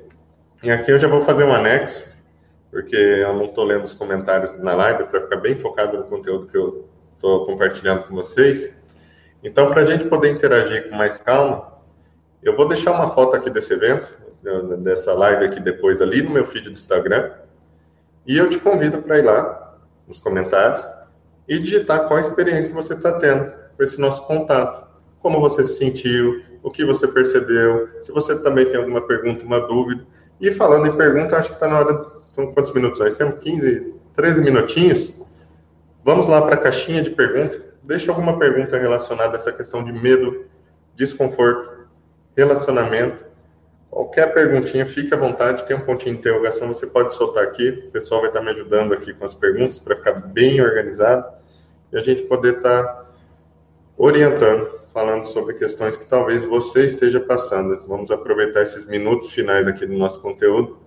E aqui eu já vou fazer um anexo, porque eu não estou lendo os comentários na live para ficar bem focado no conteúdo que eu estou compartilhando com vocês. Então, para a gente poder interagir com mais calma, eu vou deixar uma foto aqui desse evento, dessa live aqui depois ali no meu feed do Instagram, e eu te convido para ir lá nos comentários e digitar qual experiência você está tendo com esse nosso contato. Como você se sentiu, o que você percebeu, se você também tem alguma pergunta, uma dúvida. E falando em pergunta, acho que está na hora. Então, quantos minutos nós temos? 15, 13 minutinhos. Vamos lá para a caixinha de pergunta deixa alguma pergunta relacionada a essa questão de medo, desconforto, relacionamento. Qualquer perguntinha, fique à vontade, tem um pontinho de interrogação, você pode soltar aqui. O pessoal vai estar me ajudando aqui com as perguntas para ficar bem organizado e a gente poder estar orientando, falando sobre questões que talvez você esteja passando. Vamos aproveitar esses minutos finais aqui do nosso conteúdo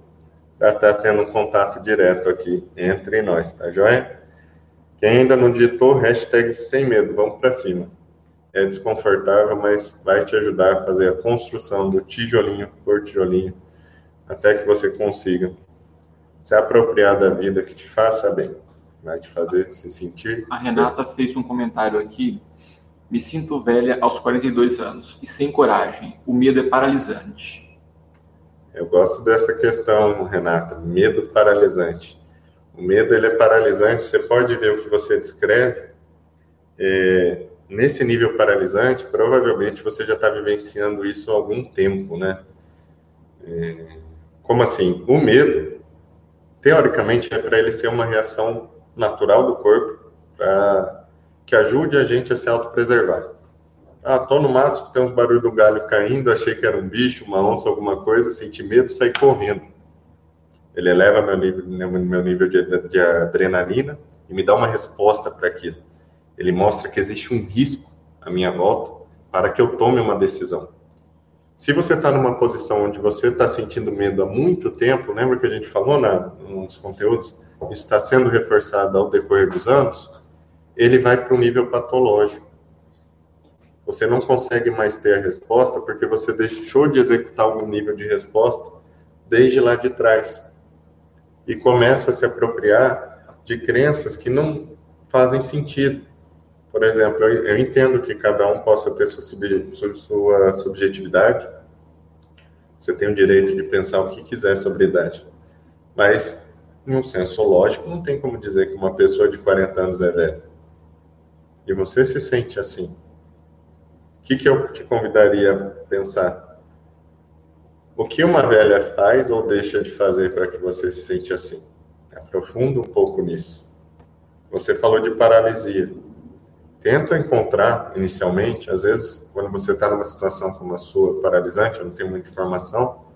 para estar tendo um contato direto aqui entre nós, tá joia? Quem ainda não digitou, hashtag sem medo, vamos para cima. É desconfortável, mas vai te ajudar a fazer a construção do tijolinho por tijolinho, até que você consiga se apropriar da vida que te faça bem. Vai te fazer se sentir. A Renata bem. fez um comentário aqui. Me sinto velha aos 42 anos e sem coragem. O medo é paralisante. Eu gosto dessa questão, Renata. Medo paralisante. O medo ele é paralisante. Você pode ver o que você descreve. É, nesse nível paralisante, provavelmente você já está vivenciando isso há algum tempo, né? É, como assim? O medo, teoricamente, é para ele ser uma reação natural do corpo, para que ajude a gente a se autopreservar. Ah, tô no mato, tem uns barulhos do galho caindo, achei que era um bicho, uma onça, alguma coisa, senti medo, saí correndo ele eleva meu nível, meu nível de, de adrenalina e me dá uma resposta para aquilo. Ele mostra que existe um risco à minha volta para que eu tome uma decisão. Se você está numa posição onde você está sentindo medo há muito tempo, lembra que a gente falou na, nos conteúdos, isso está sendo reforçado ao decorrer dos anos, ele vai para o nível patológico. Você não consegue mais ter a resposta porque você deixou de executar algum nível de resposta desde lá de trás e começa a se apropriar de crenças que não fazem sentido. Por exemplo, eu, eu entendo que cada um possa ter sua, sua subjetividade, você tem o direito de pensar o que quiser sobre idade, mas, num senso lógico, não tem como dizer que uma pessoa de 40 anos é velha. E você se sente assim. O que, que eu te convidaria a pensar? O que uma velha faz ou deixa de fazer para que você se sente assim? Aprofunda um pouco nisso. Você falou de paralisia. Tenta encontrar, inicialmente, às vezes, quando você está numa situação como a sua, paralisante, não tenho muita informação,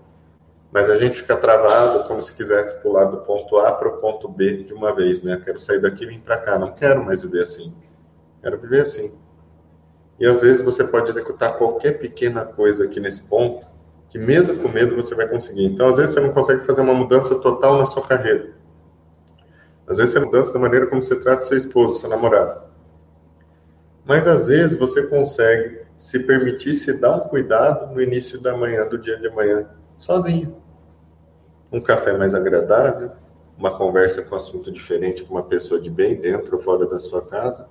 mas a gente fica travado como se quisesse pular do ponto A para o ponto B de uma vez, né? Quero sair daqui e vir para cá. Não quero mais viver assim. Quero viver assim. E às vezes você pode executar qualquer pequena coisa aqui nesse ponto que mesmo com medo você vai conseguir. Então, às vezes você não consegue fazer uma mudança total na sua carreira. Às vezes é mudança da maneira como você trata seu esposo, seu namorado. Mas às vezes você consegue se permitir se dar um cuidado no início da manhã, do dia de amanhã, sozinho. Um café mais agradável, uma conversa com assunto diferente com uma pessoa de bem dentro ou fora da sua casa,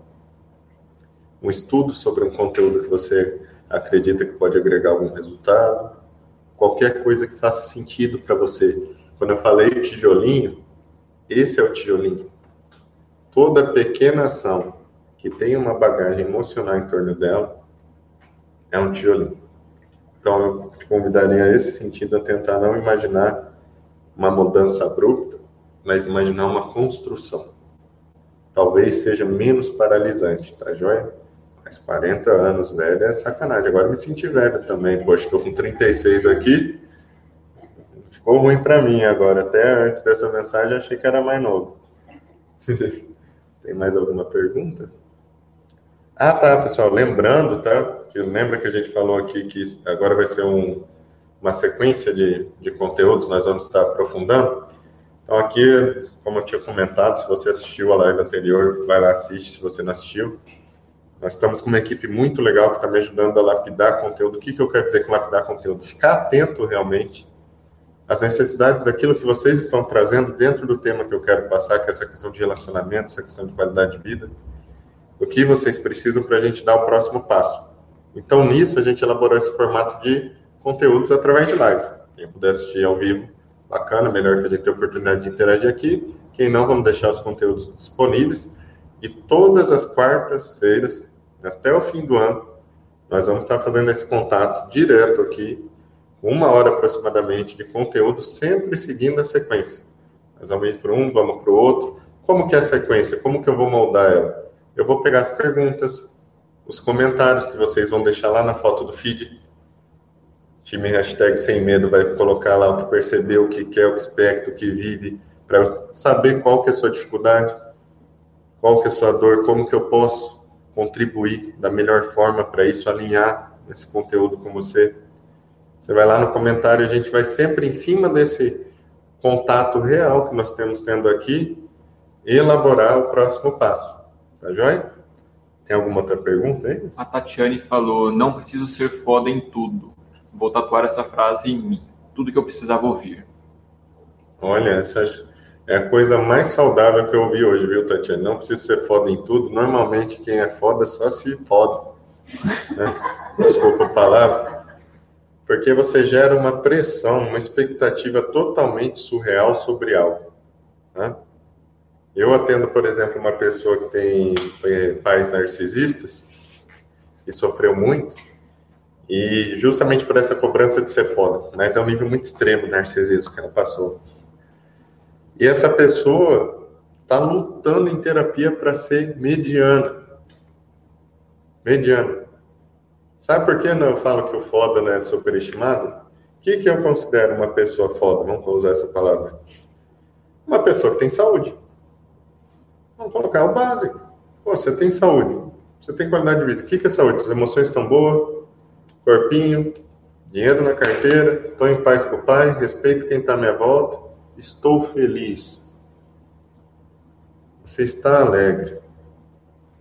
um estudo sobre um conteúdo que você acredita que pode agregar algum resultado, qualquer coisa que faça sentido para você. Quando eu falei tijolinho, esse é o tijolinho. Toda pequena ação que tem uma bagagem emocional em torno dela é um tijolinho. Então, eu te convidaria a esse sentido a tentar não imaginar uma mudança abrupta, mas imaginar uma construção. Talvez seja menos paralisante, tá joia? Mas 40 anos, velho, é sacanagem. Agora me senti velho também. Poxa, estou com 36 aqui. Ficou ruim para mim agora. Até antes dessa mensagem, achei que era mais novo. <laughs> Tem mais alguma pergunta? Ah, tá, pessoal. Lembrando, tá? Que lembra que a gente falou aqui que agora vai ser um, uma sequência de, de conteúdos, nós vamos estar aprofundando. Então, aqui, como eu tinha comentado, se você assistiu a live anterior, vai lá assiste, se você não assistiu. Nós estamos com uma equipe muito legal que está me ajudando a lapidar conteúdo. O que, que eu quero dizer com lapidar conteúdo? Ficar atento realmente às necessidades daquilo que vocês estão trazendo dentro do tema que eu quero passar, que é essa questão de relacionamento, essa questão de qualidade de vida. O que vocês precisam para a gente dar o próximo passo. Então, nisso, a gente elaborou esse formato de conteúdos através de live. Quem puder assistir ao vivo, bacana, melhor que a gente tenha a oportunidade de interagir aqui. Quem não, vamos deixar os conteúdos disponíveis. E todas as quartas-feiras, até o fim do ano, nós vamos estar fazendo esse contato direto aqui, uma hora aproximadamente de conteúdo, sempre seguindo a sequência. Nós vamos ir para um, vamos para o outro. Como que é a sequência? Como que eu vou moldar ela? Eu vou pegar as perguntas, os comentários que vocês vão deixar lá na foto do feed. Time hashtag sem medo vai colocar lá o que percebeu, o que quer, o que expecta, o que vive, para saber qual que é a sua dificuldade, qual que é a sua dor, como que eu posso contribuir da melhor forma para isso, alinhar esse conteúdo com você. Você vai lá no comentário, a gente vai sempre em cima desse contato real que nós temos tendo aqui, elaborar o próximo passo. Tá joia? Tem alguma outra pergunta aí? A Tatiane falou: não preciso ser foda em tudo. Vou tatuar essa frase em mim. Tudo que eu precisava ouvir. Olha, essa é a coisa mais saudável que eu ouvi hoje, viu, Tatiana? Não precisa ser foda em tudo. Normalmente, quem é foda só se pode. Né? Desculpa a palavra. Porque você gera uma pressão, uma expectativa totalmente surreal sobre algo. Né? Eu atendo, por exemplo, uma pessoa que tem é, pais narcisistas e sofreu muito, e justamente por essa cobrança de ser foda, mas é um nível muito extremo narcisismo que ela passou. E essa pessoa está lutando em terapia para ser mediana. Mediana. Sabe por que eu falo que o foda não é superestimado? O que, que eu considero uma pessoa foda? Vamos usar essa palavra. Uma pessoa que tem saúde. Vamos colocar o básico. Pô, você tem saúde, você tem qualidade de vida. O que, que é saúde? As emoções estão boas, corpinho, dinheiro na carteira, estou em paz com o pai, respeito quem está à minha volta, Estou feliz. Você está alegre.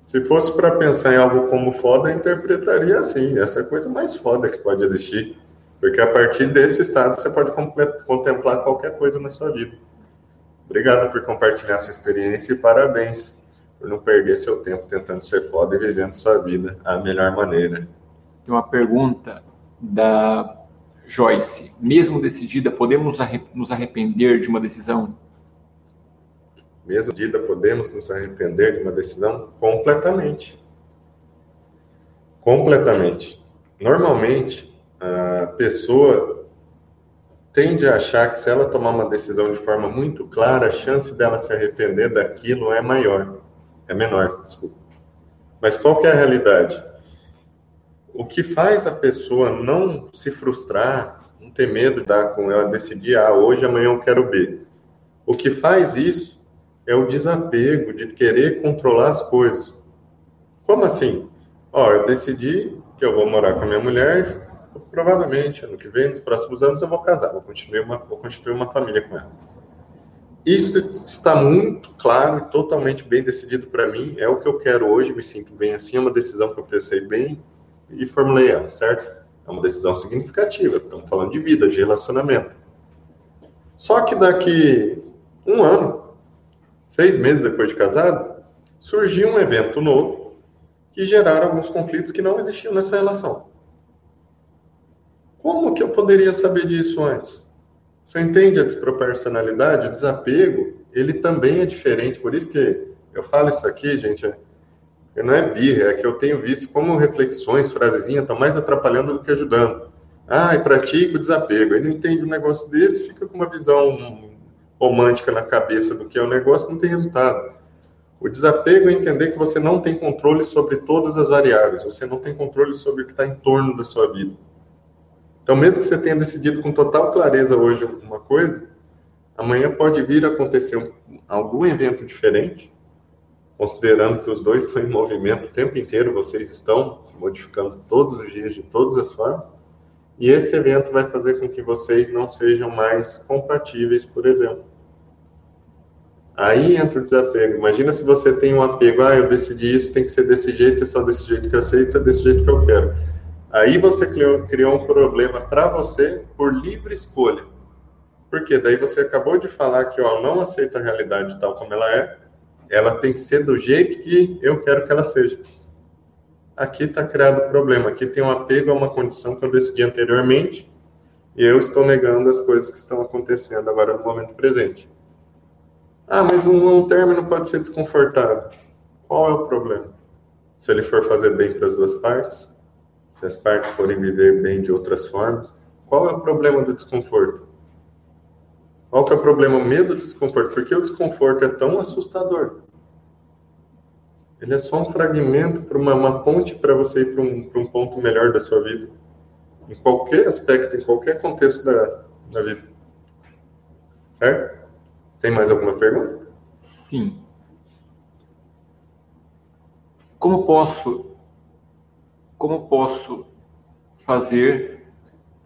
Se fosse para pensar em algo como foda, eu interpretaria assim. Essa é a coisa mais foda que pode existir. Porque a partir desse estado você pode contemplar qualquer coisa na sua vida. Obrigado por compartilhar sua experiência e parabéns por não perder seu tempo tentando ser foda e vivendo sua vida a melhor maneira. Tem uma pergunta da Joyce, mesmo decidida, podemos nos arrepender de uma decisão? Mesmo decidida, podemos nos arrepender de uma decisão? Completamente. Completamente. Normalmente, a pessoa tende a achar que se ela tomar uma decisão de forma muito clara, a chance dela se arrepender daquilo é maior. É menor, desculpa. Mas qual que é a realidade? O que faz a pessoa não se frustrar, não ter medo dar com ela, decidir, ah, hoje, amanhã eu quero B. O que faz isso é o desapego de querer controlar as coisas. Como assim? Ó, eu decidi que eu vou morar com a minha mulher, provavelmente ano que vem, nos próximos anos, eu vou casar, vou construir uma, vou construir uma família com ela. Isso está muito claro e totalmente bem decidido para mim. É o que eu quero hoje, me sinto bem assim. É uma decisão que eu pensei bem e formulei ela, certo? É uma decisão significativa, estamos falando de vida, de relacionamento. Só que daqui um ano, seis meses depois de casado, surgiu um evento novo que geraram alguns conflitos que não existiam nessa relação. Como que eu poderia saber disso antes? Você entende a desproporcionalidade, o desapego, ele também é diferente. Por isso que eu falo isso aqui, gente, é, não é birra, é que eu tenho visto como reflexões, frasezinhas, estão mais atrapalhando do que ajudando. Ah, e pratica o desapego. Ele não entende um negócio desse, fica com uma visão romântica na cabeça do que é o negócio, não tem resultado. O desapego é entender que você não tem controle sobre todas as variáveis, você não tem controle sobre o que está em torno da sua vida. Então, mesmo que você tenha decidido com total clareza hoje uma coisa, amanhã pode vir a acontecer um, algum evento diferente, considerando que os dois estão em movimento o tempo inteiro, vocês estão se modificando todos os dias, de todas as formas, e esse evento vai fazer com que vocês não sejam mais compatíveis, por exemplo. Aí entra o desapego. Imagina se você tem um apego, ah, eu decidi isso, tem que ser desse jeito, é só desse jeito que eu aceito, é desse jeito que eu quero. Aí você criou, criou um problema para você por livre escolha. Porque daí você acabou de falar que ó, não aceita a realidade tal como ela é, ela tem que ser do jeito que eu quero que ela seja. Aqui está criado o problema. Aqui tem um apego a uma condição que eu decidi anteriormente e eu estou negando as coisas que estão acontecendo agora no momento presente. Ah, mas um, um término pode ser desconfortável. Qual é o problema? Se ele for fazer bem para as duas partes, se as partes forem viver bem de outras formas, qual é o problema do desconforto? Qual que é o problema? O medo do desconforto. Por que o desconforto é tão assustador? Ele é só um fragmento para uma, uma, ponte para você ir para um, para um ponto melhor da sua vida. Em qualquer aspecto, em qualquer contexto da, da vida. Certo? Tem mais alguma pergunta? Sim. Como posso como posso fazer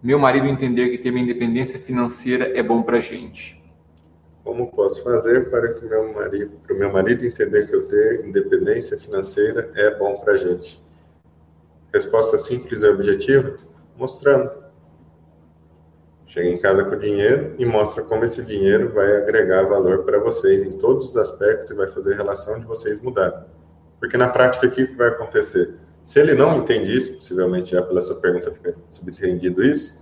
meu marido entender que ter minha independência financeira é bom para gente? Como posso fazer para que meu marido, para o meu marido entender que eu ter independência financeira é bom para gente? Resposta simples e objetiva: mostrando. Chega em casa com o dinheiro e mostra como esse dinheiro vai agregar valor para vocês em todos os aspectos e vai fazer a relação de vocês mudar. Porque na prática, o que vai acontecer? Se ele não entende isso, possivelmente já pela sua pergunta fica subentendido isso,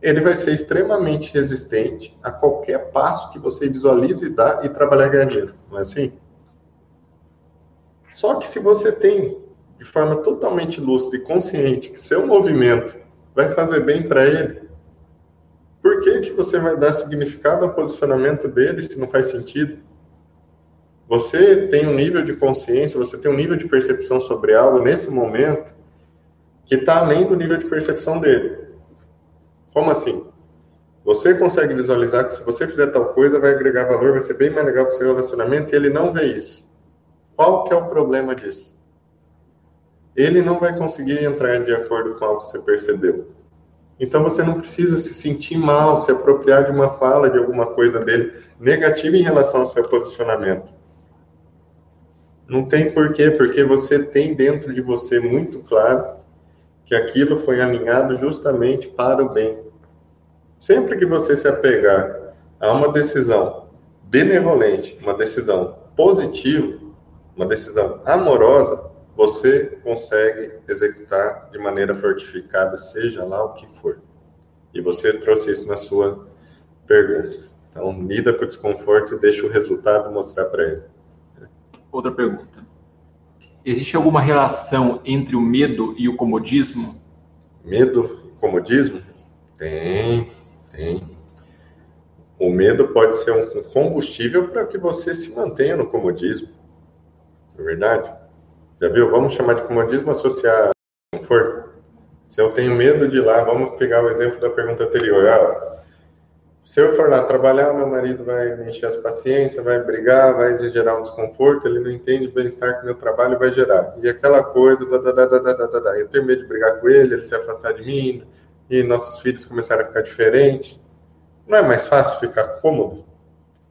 ele vai ser extremamente resistente a qualquer passo que você visualize dar e trabalhar ganhar dinheiro. Não é assim? Só que se você tem de forma totalmente lúcida e consciente que seu movimento vai fazer bem para ele, por que, que você vai dar significado ao posicionamento dele se não faz sentido? Você tem um nível de consciência, você tem um nível de percepção sobre algo nesse momento que está além do nível de percepção dele. Como assim? Você consegue visualizar que se você fizer tal coisa, vai agregar valor, vai ser bem mais legal para o seu relacionamento e ele não vê isso. Qual que é o problema disso? Ele não vai conseguir entrar de acordo com algo que você percebeu. Então você não precisa se sentir mal, se apropriar de uma fala, de alguma coisa dele negativa em relação ao seu posicionamento. Não tem porquê, porque você tem dentro de você muito claro que aquilo foi alinhado justamente para o bem. Sempre que você se apegar a uma decisão benevolente, uma decisão positiva, uma decisão amorosa, você consegue executar de maneira fortificada, seja lá o que for. E você trouxe isso na sua pergunta. Então, lida com o desconforto e deixa o resultado mostrar para ele. Outra pergunta. Existe alguma relação entre o medo e o comodismo? Medo e comodismo? Tem, tem. O medo pode ser um combustível para que você se mantenha no comodismo. Não é verdade? Já viu? Vamos chamar de comodismo associar conforto. Se eu tenho medo de ir lá, vamos pegar o exemplo da pergunta anterior. Ah, se eu for lá trabalhar, meu marido vai me encher as paciências, vai brigar, vai gerar um desconforto, ele não entende o bem-estar que meu trabalho vai gerar. E aquela coisa, da, da, da, da, da, da, eu tenho medo de brigar com ele, ele se afastar de mim, e nossos filhos começaram a ficar diferentes. Não é mais fácil ficar cômodo,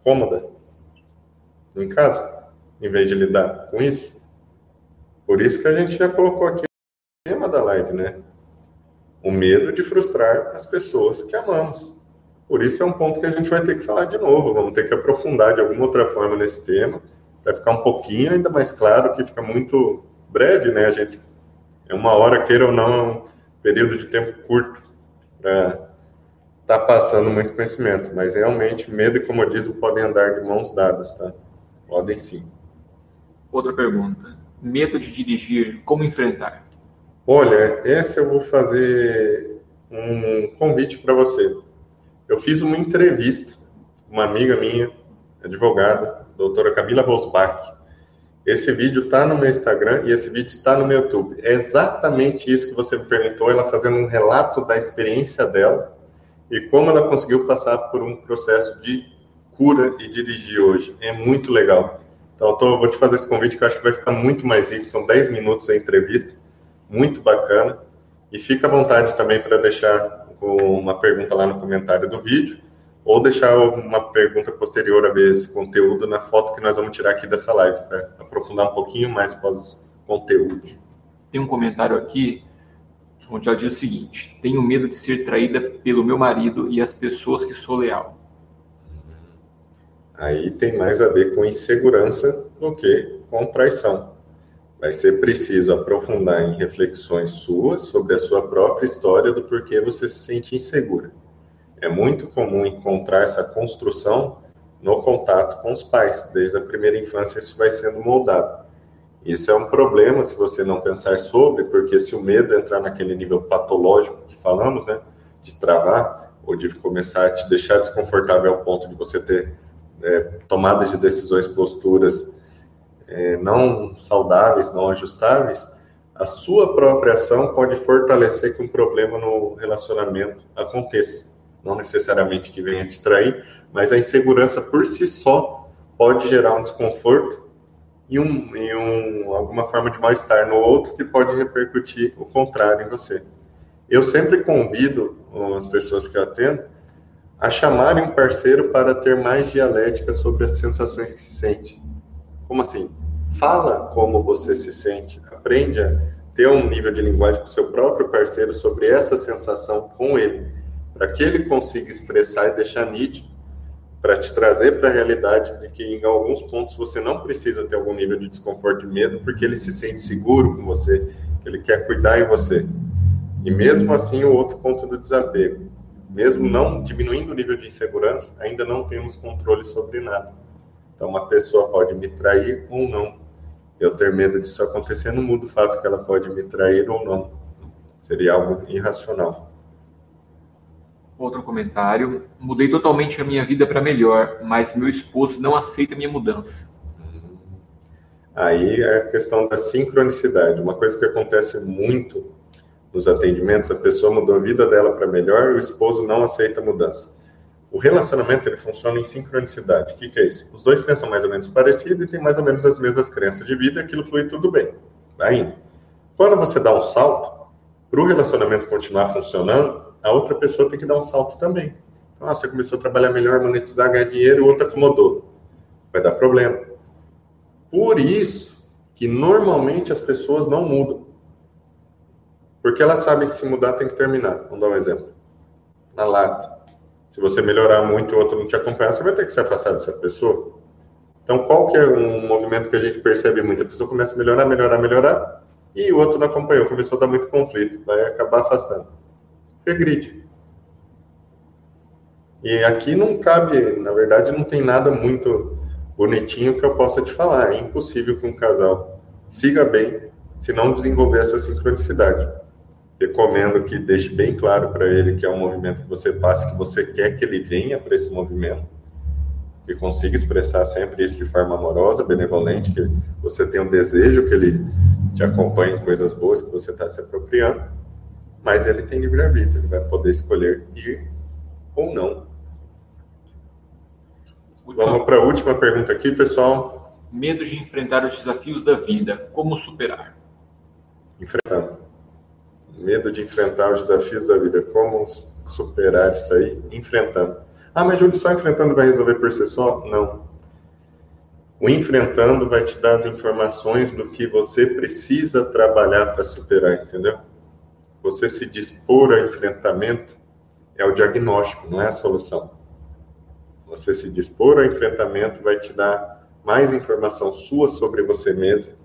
cômoda, em casa, em vez de lidar com isso? Por isso que a gente já colocou aqui o tema da live, né? O medo de frustrar as pessoas que amamos. Por isso é um ponto que a gente vai ter que falar de novo, vamos ter que aprofundar de alguma outra forma nesse tema, para ficar um pouquinho ainda mais claro, que fica muito breve, né, a gente? É uma hora, queira ou não, é um período de tempo curto para estar tá passando muito conhecimento, mas realmente medo e comodismo podem andar de mãos dadas, tá? Podem sim. Outra pergunta. Medo de dirigir, como enfrentar? Olha, essa eu vou fazer um convite para você. Eu fiz uma entrevista com uma amiga minha, advogada, doutora Camila Bosbach. Esse vídeo está no meu Instagram e esse vídeo está no meu YouTube. É exatamente isso que você me perguntou, ela fazendo um relato da experiência dela e como ela conseguiu passar por um processo de cura e dirigir hoje. É muito legal. Então, eu vou te fazer esse convite que eu acho que vai ficar muito mais rico. São 10 minutos a entrevista, muito bacana. E fica à vontade também para deixar uma pergunta lá no comentário do vídeo, ou deixar uma pergunta posterior a ver esse conteúdo na foto que nós vamos tirar aqui dessa live, para aprofundar um pouquinho mais pós-conteúdo. Tem um comentário aqui onde ela diz o seguinte: Tenho medo de ser traída pelo meu marido e as pessoas que sou leal. Aí tem mais a ver com insegurança do que com traição vai ser preciso aprofundar em reflexões suas sobre a sua própria história do porquê você se sente insegura. É muito comum encontrar essa construção no contato com os pais. Desde a primeira infância isso vai sendo moldado. Isso é um problema se você não pensar sobre, porque se o medo entrar naquele nível patológico que falamos, né, de travar ou de começar a te deixar desconfortável ao ponto de você ter é, tomadas de decisões, posturas é, não saudáveis, não ajustáveis, a sua própria ação pode fortalecer que um problema no relacionamento aconteça. Não necessariamente que venha te trair, mas a insegurança por si só pode gerar um desconforto e, um, e um, alguma forma de mal-estar no outro que pode repercutir o contrário em você. Eu sempre convido as pessoas que eu atendo a chamarem um parceiro para ter mais dialética sobre as sensações que se sente. Como assim? Fala como você se sente, aprende a ter um nível de linguagem com seu próprio parceiro sobre essa sensação com ele, para que ele consiga expressar e deixar nítido, para te trazer para a realidade de que em alguns pontos você não precisa ter algum nível de desconforto e medo, porque ele se sente seguro com você, ele quer cuidar em você. E mesmo assim, o outro ponto do desapego. Mesmo não diminuindo o nível de insegurança, ainda não temos controle sobre nada. Então, uma pessoa pode me trair ou não. Eu ter medo disso acontecer não muda o fato que ela pode me trair ou não. Seria algo irracional. Outro comentário. Mudei totalmente a minha vida para melhor, mas meu esposo não aceita a minha mudança. Aí é a questão da sincronicidade. Uma coisa que acontece muito nos atendimentos, a pessoa mudou a vida dela para melhor e o esposo não aceita a mudança. O relacionamento ele funciona em sincronicidade. O que, que, é isso? Os dois pensam mais ou menos parecido e têm mais ou menos as mesmas crenças de vida, aquilo flui tudo bem. Vai indo. Quando você dá um salto, para o relacionamento continuar funcionando, a outra pessoa tem que dar um salto também. Ah, você começou a trabalhar melhor, monetizar, ganhar dinheiro, o outro acomodou. Vai dar problema. Por isso que normalmente as pessoas não mudam. Porque elas sabem que se mudar tem que terminar. Vamos dar um exemplo. Na lata. Se você melhorar muito e o outro não te acompanhar, você vai ter que se afastar dessa pessoa. Então, qual que é um movimento que a gente percebe muito? A pessoa começa a melhorar, melhorar, melhorar, e o outro não acompanhou, começou a dar muito conflito, vai acabar afastando. Regride. E aqui não cabe, na verdade, não tem nada muito bonitinho que eu possa te falar. É impossível que um casal siga bem se não desenvolver essa sincronicidade recomendo que deixe bem claro para ele que é um movimento que você passe, que você quer que ele venha para esse movimento, que consiga expressar sempre isso de forma amorosa, benevolente, que você tem um desejo que ele te acompanhe em coisas boas que você está se apropriando, mas ele tem livre-arbítrio, ele vai poder escolher ir ou não. Vamos para a última pergunta aqui, pessoal. Medo de enfrentar os desafios da vida, como superar? Enfrentando medo de enfrentar os desafios da vida. Como superar isso aí? Enfrentando. Ah, mas Júlio, só enfrentando vai resolver por si só? Não. O enfrentando vai te dar as informações do que você precisa trabalhar para superar, entendeu? Você se dispor a enfrentamento é o diagnóstico, não é a solução. Você se dispor ao enfrentamento vai te dar mais informação sua sobre você mesmo,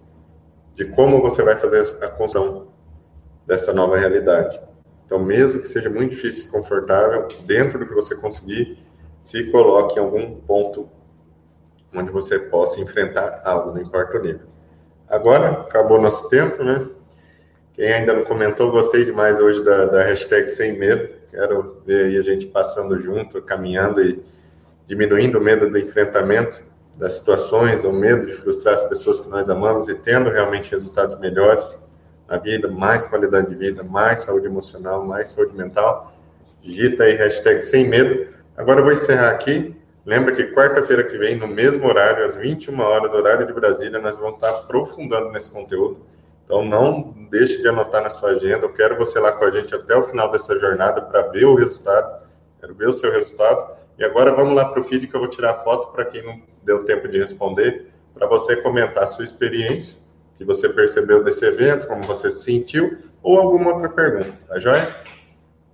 de como você vai fazer a construção dessa nova realidade. Então, mesmo que seja muito difícil e confortável, dentro do que você conseguir, se coloque em algum ponto onde você possa enfrentar algo, não importa o nível. Agora, acabou nosso tempo, né? Quem ainda não comentou, gostei demais hoje da, da hashtag Sem Medo. Quero ver aí a gente passando junto, caminhando e diminuindo o medo do enfrentamento das situações, o medo de frustrar as pessoas que nós amamos e tendo realmente resultados melhores na vida, mais qualidade de vida, mais saúde emocional, mais saúde mental. Digita aí hashtag Sem Medo. Agora eu vou encerrar aqui. Lembra que quarta-feira que vem, no mesmo horário, às 21 horas, horário de Brasília, nós vamos estar aprofundando nesse conteúdo. Então não deixe de anotar na sua agenda. Eu quero você lá com a gente até o final dessa jornada para ver o resultado. Quero ver o seu resultado. E agora vamos lá para o feed que eu vou tirar foto para quem não deu tempo de responder, para você comentar a sua experiência, que você percebeu desse evento, como você se sentiu, ou alguma outra pergunta, tá joia?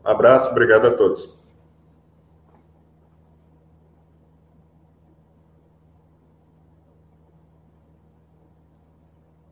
Abraço, obrigado a todos.